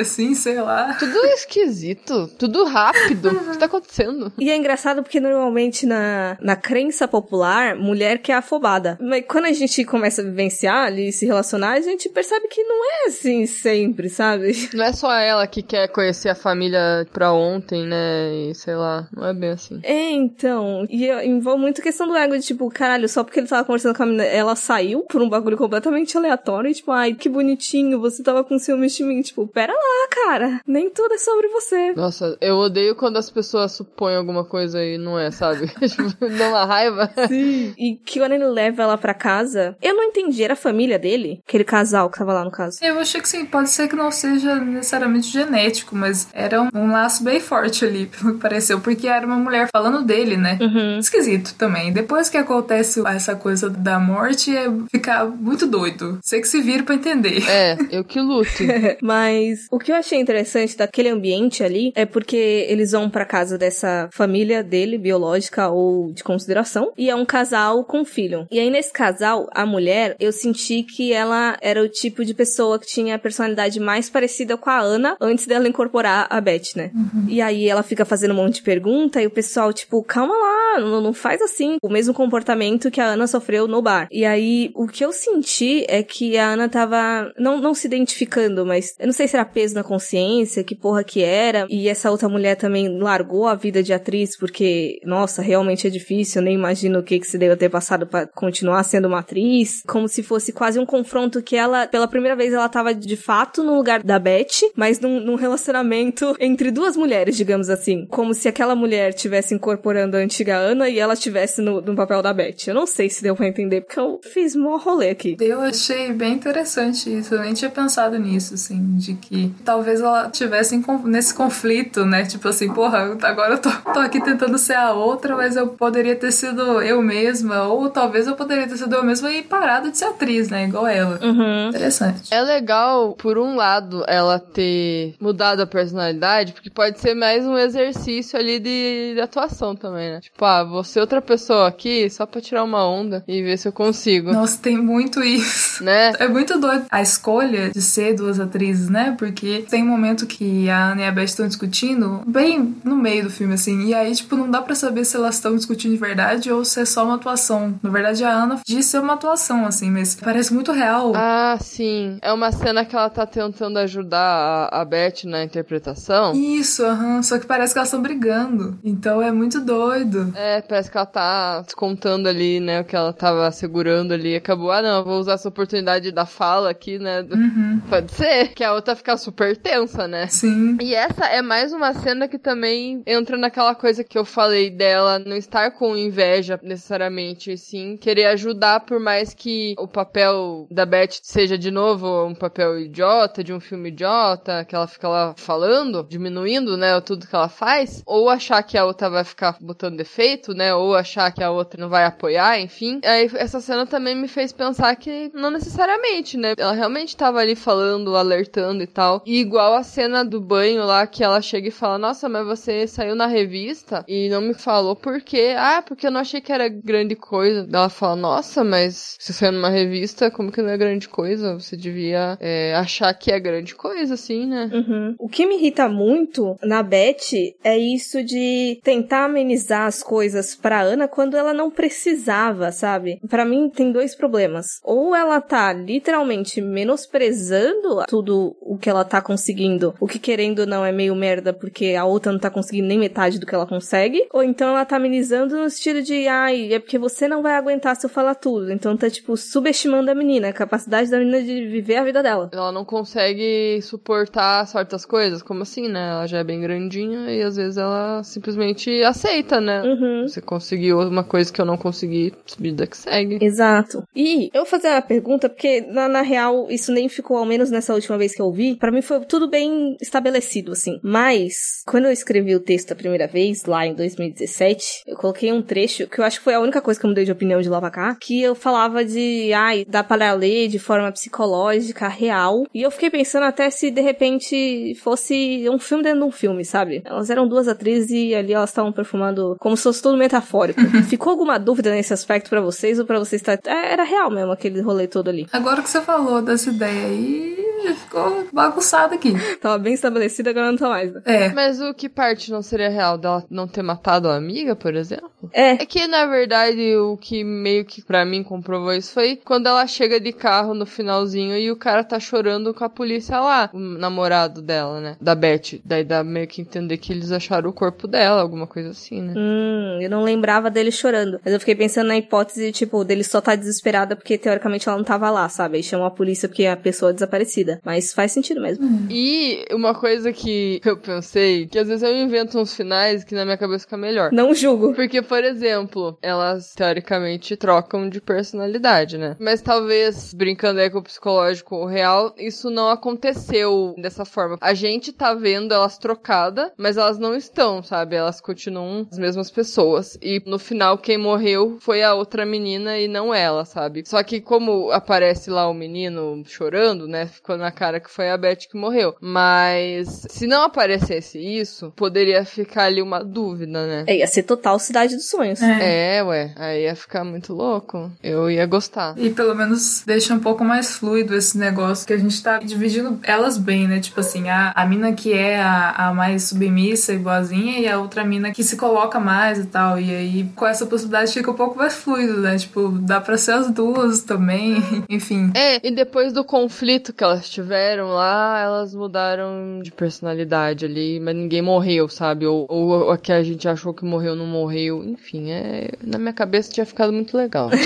assim, sei lá. Tudo esquisito, tudo rápido. o que tá acontecendo? E é engraçado porque normalmente na, na crença popular, mulher que é afobada. Mas quando a gente começa a vivenciar ali, se relacionar, a gente percebe que não é assim sempre, sabe? Não é só ela que quer conhecer a família pra ontem, né? E sei lá, não é bem assim. É, então. E eu- envolve muito a questão do ego de tipo, caralho, só porque ele tava conversando com a menina, ela saiu por um bagulho completamente aleatório e tipo, ai, que bonitinho, você tava com ciúmes de mim. Tipo, pera lá, cara. Nem tudo é sobre você. Nossa, eu odeio quando as pessoas supõem alguma coisa e não é, sabe? tipo, dá uma raiva. Sim. E que quando ele leva ela pra casa, eu não entendi, era a família dele? Aquele casal que tava lá no caso. Eu achei que sim, pode ser que não seja necessariamente genético, mas era um, um laço bem forte ali, pelo que pareceu, porque era uma mulher falando dele, né? Uhum. Esquisito também. Depois que acontece essa coisa da morte, é ficar muito doido. Você que se vira pra entender. É, eu que luto. Mas o que eu achei interessante daquele ambiente ali é porque eles vão pra casa dessa família dele, biológica ou de consideração, e é um casal com filho. E aí nesse casal, a mulher, eu senti que ela era o tipo de pessoa que tinha a personalidade mais parecida com a Ana antes dela incorporar a Beth, né? E aí ela fica fazendo um monte de pergunta e o pessoal, tipo, calma lá, não, não faz assim. O mesmo comportamento que a Ana sofreu no bar. E aí, o que eu senti é que a Ana tava, não, não se identificando, mas eu não sei se era peso na consciência, que porra que era. E essa outra mulher também largou a vida de atriz porque, nossa, realmente é difícil. Eu nem imagino o que que se deve ter passado pra continuar sendo uma atriz. Como se fosse quase um confronto que ela, pela primeira vez, ela tava de fato no lugar da Beth, mas num, num relacionamento entre duas mulheres, digamos assim. Como se aquela mulher tivesse incorporando a antiga Ana e ela estivesse no, no papel da Beth. Eu não sei se deu pra entender, porque eu fiz mó rolê aqui. Eu achei bem interessante isso. Eu nem tinha pensado nisso, assim, de que talvez ela tivesse nesse conflito, né? Tipo assim, porra, agora eu tô, tô aqui tentando ser a outra, mas eu poderia ter sido eu mesma, ou talvez eu poderia ter sido eu mesma e parado de ser atriz, né? Igual ela. Uhum. Interessante. É legal, por um lado, ela ter mudado a personalidade, porque pode ser mais um exercício ali de, de atuação também, né? Tipo, ah, vou ser outra pessoa aqui só pra tirar uma onda e ver se eu consigo. Nossa, tem muito isso. Né? É muito doido a escolha de ser duas atrizes, né? Porque tem um momento que a Ana e a Beth estão discutindo, bem no meio do filme, assim. E aí, tipo, não dá pra saber se elas estão discutindo de verdade ou se é só uma atuação. Na verdade, a Ana diz ser uma atuação, assim, mas parece muito real. Ah, sim. É uma cena que ela tá tentando ajudar a, Beth na interpretação. Isso, aham. Só que parece que elas estão brigando. Então é muito doido. É, parece que ela tá descontando ali, né, o que ela tava segurando ali. Acabou, ah, não, eu vou usar essa oportunidade da fala aqui, né? Uhum. Pode ser que a outra fica super tensa, né? Sim. E essa é mais uma cena que também entra naquela coisa que eu falei dela não estar com inveja necessariamente, sim querer ajudar, por mais que o papel da Beth seja de novo um papel idiota, de um filme idiota, que ela fica lá falando, diminuindo, né, tudo que ela faz, ou achar que a outra vai ficar botando defeito, né, ou achar que a outra não vai apoiar, enfim. Aí essa cena também me fez pensar que não necessariamente, né, ela realmente tava ali falando, alertando e tal. E igual a cena do banho lá, que ela chega e fala, nossa, mas você saiu na revista e não me falou por quê? Ah, porque eu não achei que era grande coisa. Ela fala, nossa, mas você saiu numa revista, como que não é grande coisa? Você devia é, achar que é grande coisa, assim, né? Uhum. O que me irrita muito na Beth é isso de tentar amenizar as coisas pra Ana quando ela não precisava, sabe? Para mim tem dois problemas. Ou ela tá literalmente menosprezando tudo o que ela tá conseguindo, o que querendo não é meio merda porque a outra não tá conseguindo nem metade do que ela consegue, ou então ela tá amenizando no estilo de, ai, é porque você não vai aguentar se eu falar tudo. Então tá, tipo, subestimando a menina, a capacidade da menina de viver a vida dela. Ela não consegue suportar certas coisas, como assim, né? Ela já é bem grandinha e às vezes ela simplesmente aceita, né? Uhum. Você conseguiu uma coisa que eu não consegui, vida que segue. Exato. E eu vou fazer uma pergunta, porque na, na real, isso nem ficou, ao menos nessa última vez que eu vi, para mim foi tudo bem estabelecido, assim. Mas, quando eu escrevi o texto a primeira vez, lá em 2017, eu coloquei um trecho que eu acho que foi a única coisa que eu mudei de opinião de lá pra cá, que eu falava de, ai, dá para ler de forma psicológica, real. E eu fiquei pensando até se de repente fosse um filme dentro de um filme, sabe? Elas eram duas atrizes e ali elas estavam perfumando como se fosse tudo metafórico. Ficou alguma dúvida nesse aspecto para vocês ou para vocês tá... É, era real mesmo aquele rolê todo ali? Agora que você falou dessa ideia aí, ficou bagunçado aqui. Tava bem estabelecida, agora não tá mais. Né? É. Mas o que parte não seria real dela não ter matado a amiga, por exemplo? É. É que, na verdade, o que meio que pra mim comprovou isso foi quando ela chega de carro no finalzinho e o cara tá chorando com a polícia lá, o namorado dela, né? Da Beth. Daí dá meio que entender que eles acharam o corpo dela, alguma coisa assim, né? Hum, eu não lembrava dele chorando. Mas eu fiquei pensando na hipótese, tipo, dele só tá desesperada porque teoricamente ela não tava lá, sabe? Aí chamou a polícia porque a pessoa é desaparecida. Mas faz sentido mesmo. E uma coisa que eu pensei, que às vezes eu invento uns finais que na minha cabeça fica melhor. Não julgo. Porque, por exemplo, elas teoricamente trocam de personalidade, né? Mas talvez, brincando aí com o psicológico o real, isso não aconteceu dessa forma. A gente tá vendo elas trocadas, mas elas não estão, sabe? Elas continuam as mesmas pessoas. E no final, quem morreu foi a outra menina e não ela, sabe? Só que como aparece lá o menino chorando, né? Ficou na cara que foi a Beth que morreu. Mas se não aparecesse isso, poderia ficar ali uma dúvida, né? É, ia ser total Cidade dos Sonhos. É. É, ué. Aí ia ficar muito louco. Eu ia gostar. E pelo menos deixa um pouco mais fluido esse negócio que a gente tá dividindo elas bem, né? Tipo assim, a, a mina que é a, a mais submissa e boazinha e a outra mina que se coloca mais e tal. E aí, com essa possibilidade, fica um pouco mais fluido, né? Tipo, dá pra ser as duas também. Enfim. É, e depois do conflito que elas tiveram lá, elas mudaram de personalidade ali, mas ninguém morreu, sabe? Ou, ou a que a gente achou que morreu não morreu. Enfim, é, na minha cabeça tinha ficado muito legal.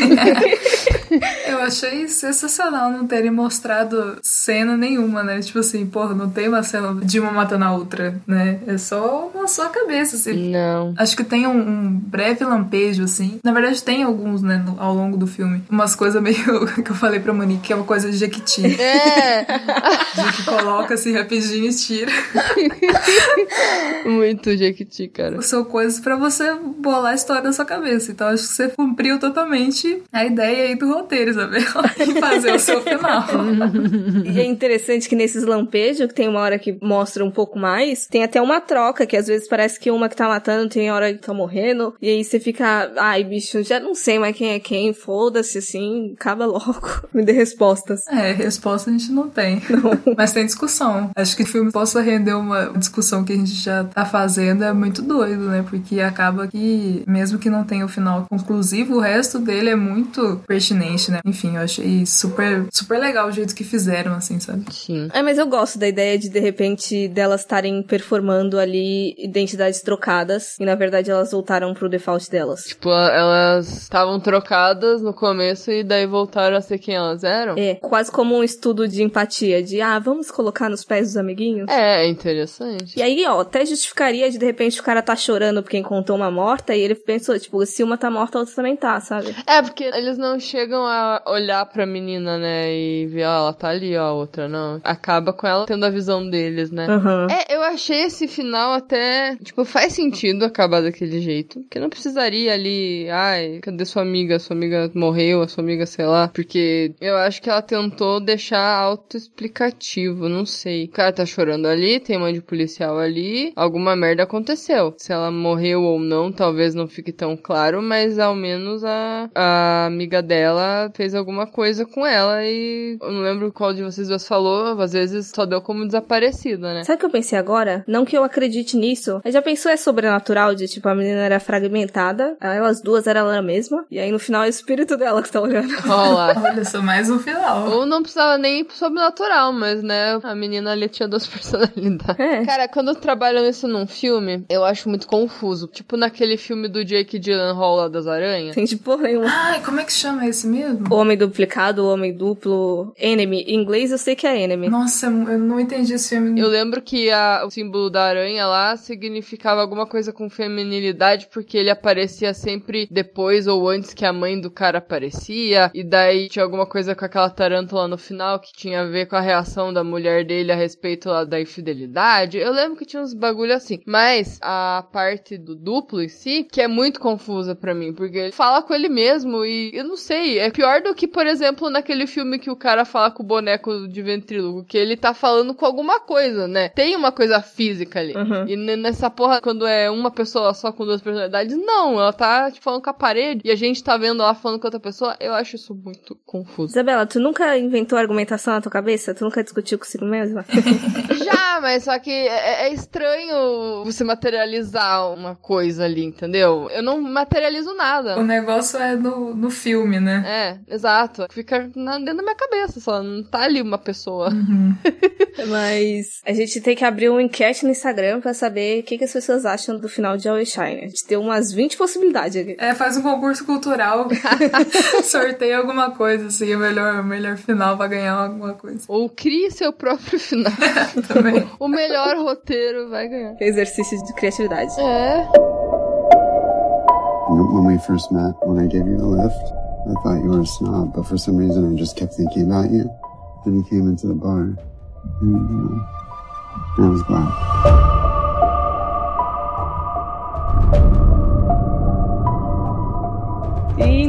Eu achei sensacional não terem mostrado cena nenhuma, né? Tipo assim, porra, não tem uma cena de uma matando a outra, né? É só uma só cabeça, assim. não. Acho que tem um, um breve lampejo, assim. Na verdade, tem alguns, né, no- ao longo do filme. Umas coisas meio que eu falei pra Monique, que é uma coisa de Jequiti. É, De que coloca assim rapidinho e tira. muito Jequiti, cara. São coisas pra você bolar a história na sua cabeça. Então acho que você cumpriu totalmente a ideia aí do roteiro, Isabel. E fazer o seu final. E é interessante que nesses lampejos, que tem uma hora que mostra um pouco mais, tem até uma troca, que às vezes parece que uma que tá matando tem hora que tá morrendo. E aí você fica, ai, bicho, já não sei mais quem é quem, foda-se, assim, acaba logo. Me dê respostas. É, resposta a gente não tem. Mas tem discussão. Acho que o filme possa render uma discussão que a gente já tá fazendo é muito doido, né? Porque acaba que, mesmo que não tenha o final conclusivo, o resto dele é muito pertinente, né? Enfim, eu achei super, super legal o jeito que fizeram, assim, sabe? Sim. É, mas eu gosto da ideia de, de repente, delas estarem performando ali identidades trocadas. E na verdade elas voltaram pro default delas. Tipo, elas estavam trocadas no começo e daí voltaram a ser quem elas eram. É, quase como um estudo de empatia, de, ah, vamos colocar nos pés dos amiguinhos. É, interessante. E aí, ó, até justificaria de de repente o cara tá chorando porque encontrou uma morta e ele pensou, tipo, se uma tá morta, a outra também tá, sabe? É, porque eles não chegam a olhar pra menina, né, e ver, ó, ela tá ali, ó, a outra não. Acaba com ela tendo a visão deles, né? Aham. É, eu achei esse final até, tipo, faz sentido acabar daquele jeito. Porque não precisaria ali, ai, cadê sua amiga? Sua amiga morreu, a sua amiga, sei lá. Porque eu acho que ela tentou deixar autoexplicativo, não sei. O cara tá chorando ali, tem uma de policial ali, alguma merda aconteceu. Se ela morreu ou não, talvez não fique tão claro, mas ao menos a, a amiga dela fez alguma coisa com ela e eu não lembro qual de vocês duas falou, às vezes só deu como desaparecida, né? Sabe o que eu pensei agora? Não que eu acredite nisso, mas já pensou é sobrenatural de tipo a menina era fragmentada, elas duas eram ela mesma, e aí no final é o espírito dela que tá olhando. Olha, Olha só, mais no final. Ou não precisava nem ir sobrenatural, mas né, a menina ali tinha duas personalidades. É. Cara, quando trabalham isso num filme, eu acho muito confuso. Tipo naquele filme do Jake Gyllenhaal lá das aranhas. Tem tipo nenhuma. Ai, como é que chama esse mesmo? Homem duplicado, homem duplo, enemy. Em inglês eu sei que é enemy. Nossa, eu não entendi esse filme. Eu lembro que a, o símbolo da aranha lá significava alguma coisa com feminilidade, porque ele aparecia sempre depois ou antes que a mãe do cara aparecia. E daí tinha alguma coisa com aquela tarântula no final que tinha a ver com a reação da mulher dele a respeito da infidelidade. Eu lembro que tinha uns bagulho assim. Mas a parte do duplo em si, que é muito confusa para mim, porque ele fala com ele mesmo e eu não sei, é pior do que, por exemplo, naquele filme que o cara fala com o boneco de ventríloco, que ele tá falando com alguma coisa, né? Tem uma coisa física ali. Uhum. E nessa porra, quando é uma pessoa só com duas personalidades, não, ela tá tipo, falando com a parede e a gente tá vendo ela falando com outra pessoa, eu acho isso muito confuso. Isabela, tu nunca inventou argumentação na tua cabeça? Tu nunca discutiu consigo mesma? Já, mas só que é, é, estranho você materializar uma coisa ali, entendeu? Eu não materializo nada. O negócio é no, no filme, né? É, exato. Fica na, dentro da minha cabeça só, não tá ali uma pessoa. Uhum. mas a gente tem que abrir uma enquete no Instagram pra saber o que, que as pessoas acham do final de Always Shine. A gente tem umas 20 possibilidades aqui. É, faz um concurso cultural. Sorteia alguma coisa, assim, o melhor, o melhor final pra ganhar alguma coisa. Ou crie seu próprio final. Também. o melhor roteiro vai ganhar. Exercício de criatividade. É. When we first met, when I gave you a lift, I thought you were a snob, but for some reason I just kept thinking about you. Then you came into the bar, and uh, I was glad.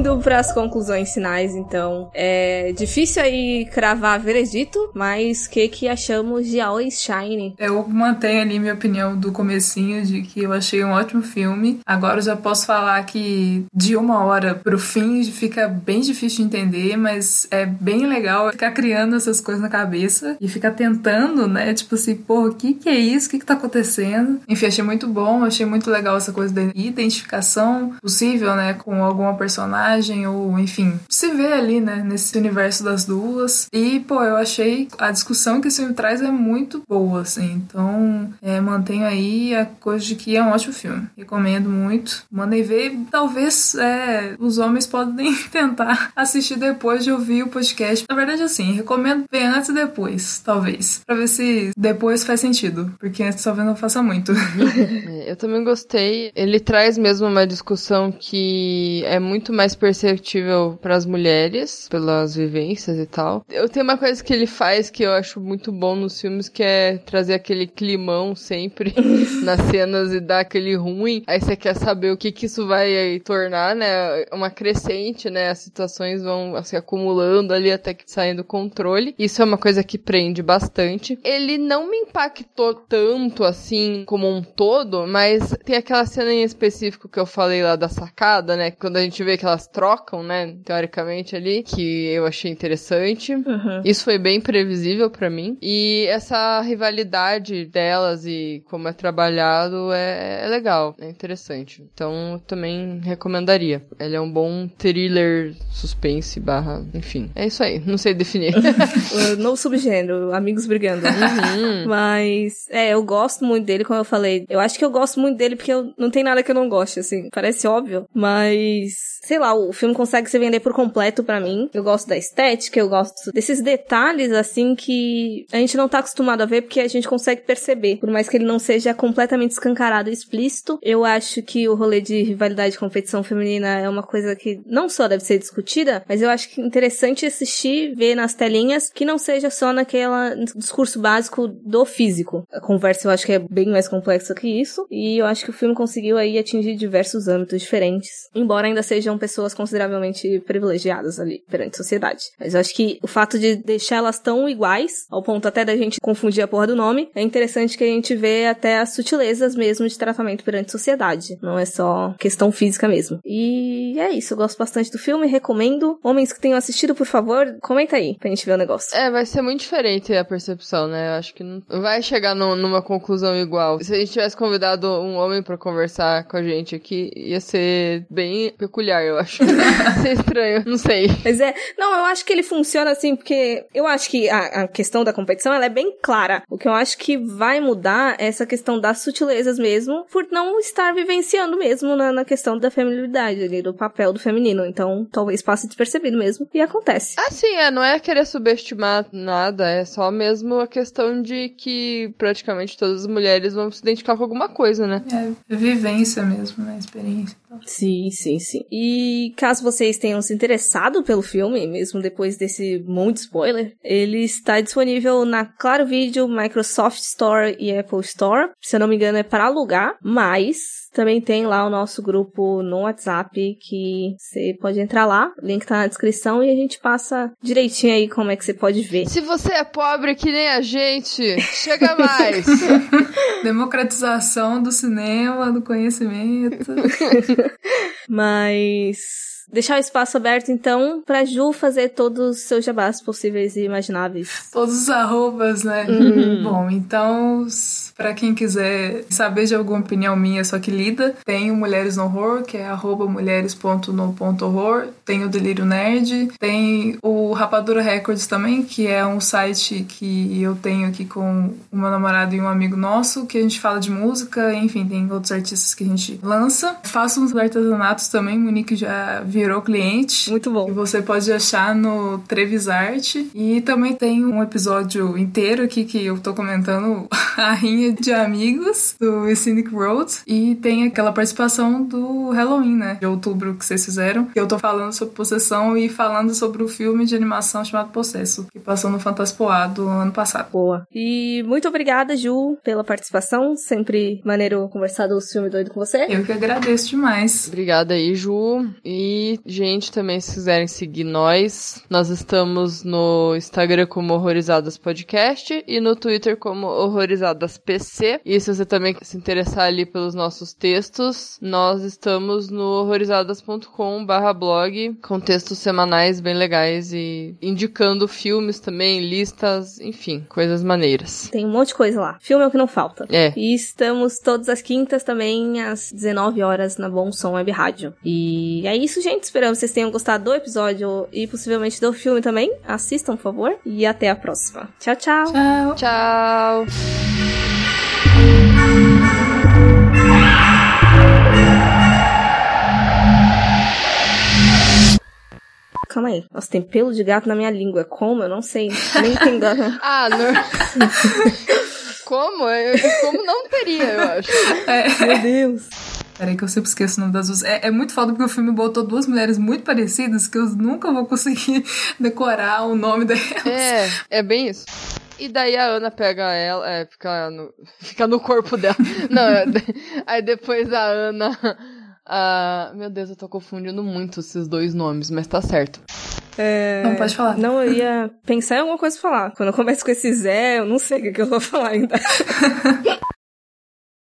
Indo para as conclusões finais, então, é difícil aí cravar veredito, mas o que que achamos de Always Shine? Eu mantenho ali minha opinião do comecinho de que eu achei um ótimo filme. Agora eu já posso falar que de uma hora pro fim fica bem difícil de entender, mas é bem legal ficar criando essas coisas na cabeça e ficar tentando, né? Tipo assim, porra, o que que é isso? O que que tá acontecendo? Enfim, achei muito bom, achei muito legal essa coisa da identificação possível, né, com alguma personagem personagem, ou enfim, se vê ali, né, nesse universo das duas. E, pô, eu achei a discussão que esse filme traz é muito boa, assim. Então, é, mantenho aí a coisa de que é um ótimo filme. Recomendo muito. Mandem ver. Talvez é, os homens podem tentar assistir depois de ouvir o podcast. Na verdade, assim, recomendo ver antes e depois, talvez. Pra ver se depois faz sentido. Porque antes talvez não faça muito. É, eu também gostei. Ele traz mesmo uma discussão que é muito mais perceptível para as mulheres, pelas vivências e tal. Eu tenho uma coisa que ele faz que eu acho muito bom nos filmes, que é trazer aquele climão sempre nas cenas e dar aquele ruim. Aí você quer saber o que que isso vai tornar, né? Uma crescente, né? As situações vão se assim, acumulando ali até que saem do controle. Isso é uma coisa que prende bastante. Ele não me impactou tanto assim como um todo, mas tem aquela cena em específico que eu falei lá da sacada, né? Quando a gente vê que elas trocam, né? Teoricamente ali, que eu achei interessante. Uhum. Isso foi bem previsível para mim. E essa rivalidade delas e como é trabalhado é, é legal, é interessante. Então eu também recomendaria. Ele é um bom thriller, suspense, barra, enfim. É isso aí, não sei definir. no subgênero, amigos brigando. Uhum. Mas, é, eu gosto muito dele, como eu falei. Eu acho que eu gosto muito dele porque eu, não tem nada que eu não goste, assim. Parece óbvio, mas sei lá, o filme consegue se vender por completo para mim. Eu gosto da estética, eu gosto desses detalhes, assim, que a gente não tá acostumado a ver porque a gente consegue perceber. Por mais que ele não seja completamente escancarado e explícito, eu acho que o rolê de rivalidade e competição feminina é uma coisa que não só deve ser discutida, mas eu acho que é interessante assistir, ver nas telinhas, que não seja só naquela discurso básico do físico. A conversa eu acho que é bem mais complexa que isso, e eu acho que o filme conseguiu aí atingir diversos âmbitos diferentes, embora ainda sejam pessoas consideravelmente privilegiadas ali perante a sociedade. Mas eu acho que o fato de deixar elas tão iguais, ao ponto até da gente confundir a porra do nome, é interessante que a gente vê até as sutilezas mesmo de tratamento perante a sociedade. Não é só questão física mesmo. E é isso, eu gosto bastante do filme, recomendo. Homens que tenham assistido, por favor, comenta aí pra gente ver o negócio. É, vai ser muito diferente a percepção, né? Eu acho que não vai chegar no, numa conclusão igual. Se a gente tivesse convidado um homem para conversar com a gente aqui, ia ser bem peculiar, eu acho. ser estranho, não sei. Mas é, não, eu acho que ele funciona assim, porque eu acho que a, a questão da competição, ela é bem clara. O que eu acho que vai mudar é essa questão das sutilezas mesmo, por não estar vivenciando mesmo na, na questão da feminilidade, ali, do papel do feminino. Então, talvez passe despercebido mesmo, e acontece. Ah, sim, é, não é querer subestimar nada, é só mesmo a questão de que praticamente todas as mulheres vão se identificar com alguma coisa, né? É, vivência mesmo, né? Experiência. Sim, sim, sim. E caso vocês tenham se interessado pelo filme, mesmo depois desse monte de spoiler, ele está disponível na Claro Video, Microsoft Store e Apple Store. Se eu não me engano, é para alugar, mas também tem lá o nosso grupo no WhatsApp que você pode entrar lá, o link tá na descrição e a gente passa direitinho aí como é que você pode ver. Se você é pobre que nem a gente, chega mais! Democratização do cinema, do conhecimento. Mas deixar o espaço aberto, então, pra Ju fazer todos os seus jabás possíveis e imagináveis. Todos os arrobas, né? Uhum. Bom, então, para quem quiser saber de alguma opinião minha, só que lida, tem o Mulheres no Horror, que é arroba mulheres.no.horror, tem o Delírio Nerd, tem o Rapadura Records também, que é um site que eu tenho aqui com o meu namorado e um amigo nosso, que a gente fala de música, enfim, tem outros artistas que a gente lança. Faço uns artesanatos também, o Monique já viu virou cliente. Muito bom. Que você pode achar no Trevisarte. E também tem um episódio inteiro aqui que eu tô comentando a rinha de amigos do Scenic Road. E tem aquela participação do Halloween, né? De outubro que vocês fizeram. Que eu tô falando sobre possessão e falando sobre o filme de animação chamado Possesso, que passou no Fantaspoado ano passado. Boa. E muito obrigada, Ju, pela participação. Sempre maneiro conversar do filme doido com você. Eu que agradeço demais. Obrigada aí, Ju. E gente, também se quiserem seguir nós, nós estamos no Instagram como Horrorizadas Podcast e no Twitter como Horrorizadas PC. E se você também se interessar ali pelos nossos textos, nós estamos no horrorizadas.com/blog com textos semanais bem legais e indicando filmes também, listas, enfim, coisas maneiras. Tem um monte de coisa lá. Filme é o que não falta. É. E estamos todas as quintas também às 19 horas na Bom Som Web Rádio. E é isso, gente. Esperamos que vocês tenham gostado do episódio e possivelmente do filme também. Assistam, por favor. E até a próxima. Tchau, tchau. Tchau. Tchau. Calma aí. Nossa, tem pelo de gato na minha língua. Como? Eu não sei. Nem entendo. ah, não. Como? Como não teria, eu acho. É. Meu Deus. Peraí que eu sempre esqueço o nome das duas. É, é, muito foda porque o filme botou duas mulheres muito parecidas que eu nunca vou conseguir decorar o nome delas. É, é bem isso. E daí a Ana pega ela, é, fica no, fica no corpo dela. Não, é, aí depois a Ana. Uh, meu Deus, eu tô confundindo muito esses dois nomes, mas tá certo. É... Não, pode falar. Não, eu ia pensar em alguma coisa pra falar. Quando eu começo com esse Zé, eu não sei o que, que eu vou falar ainda.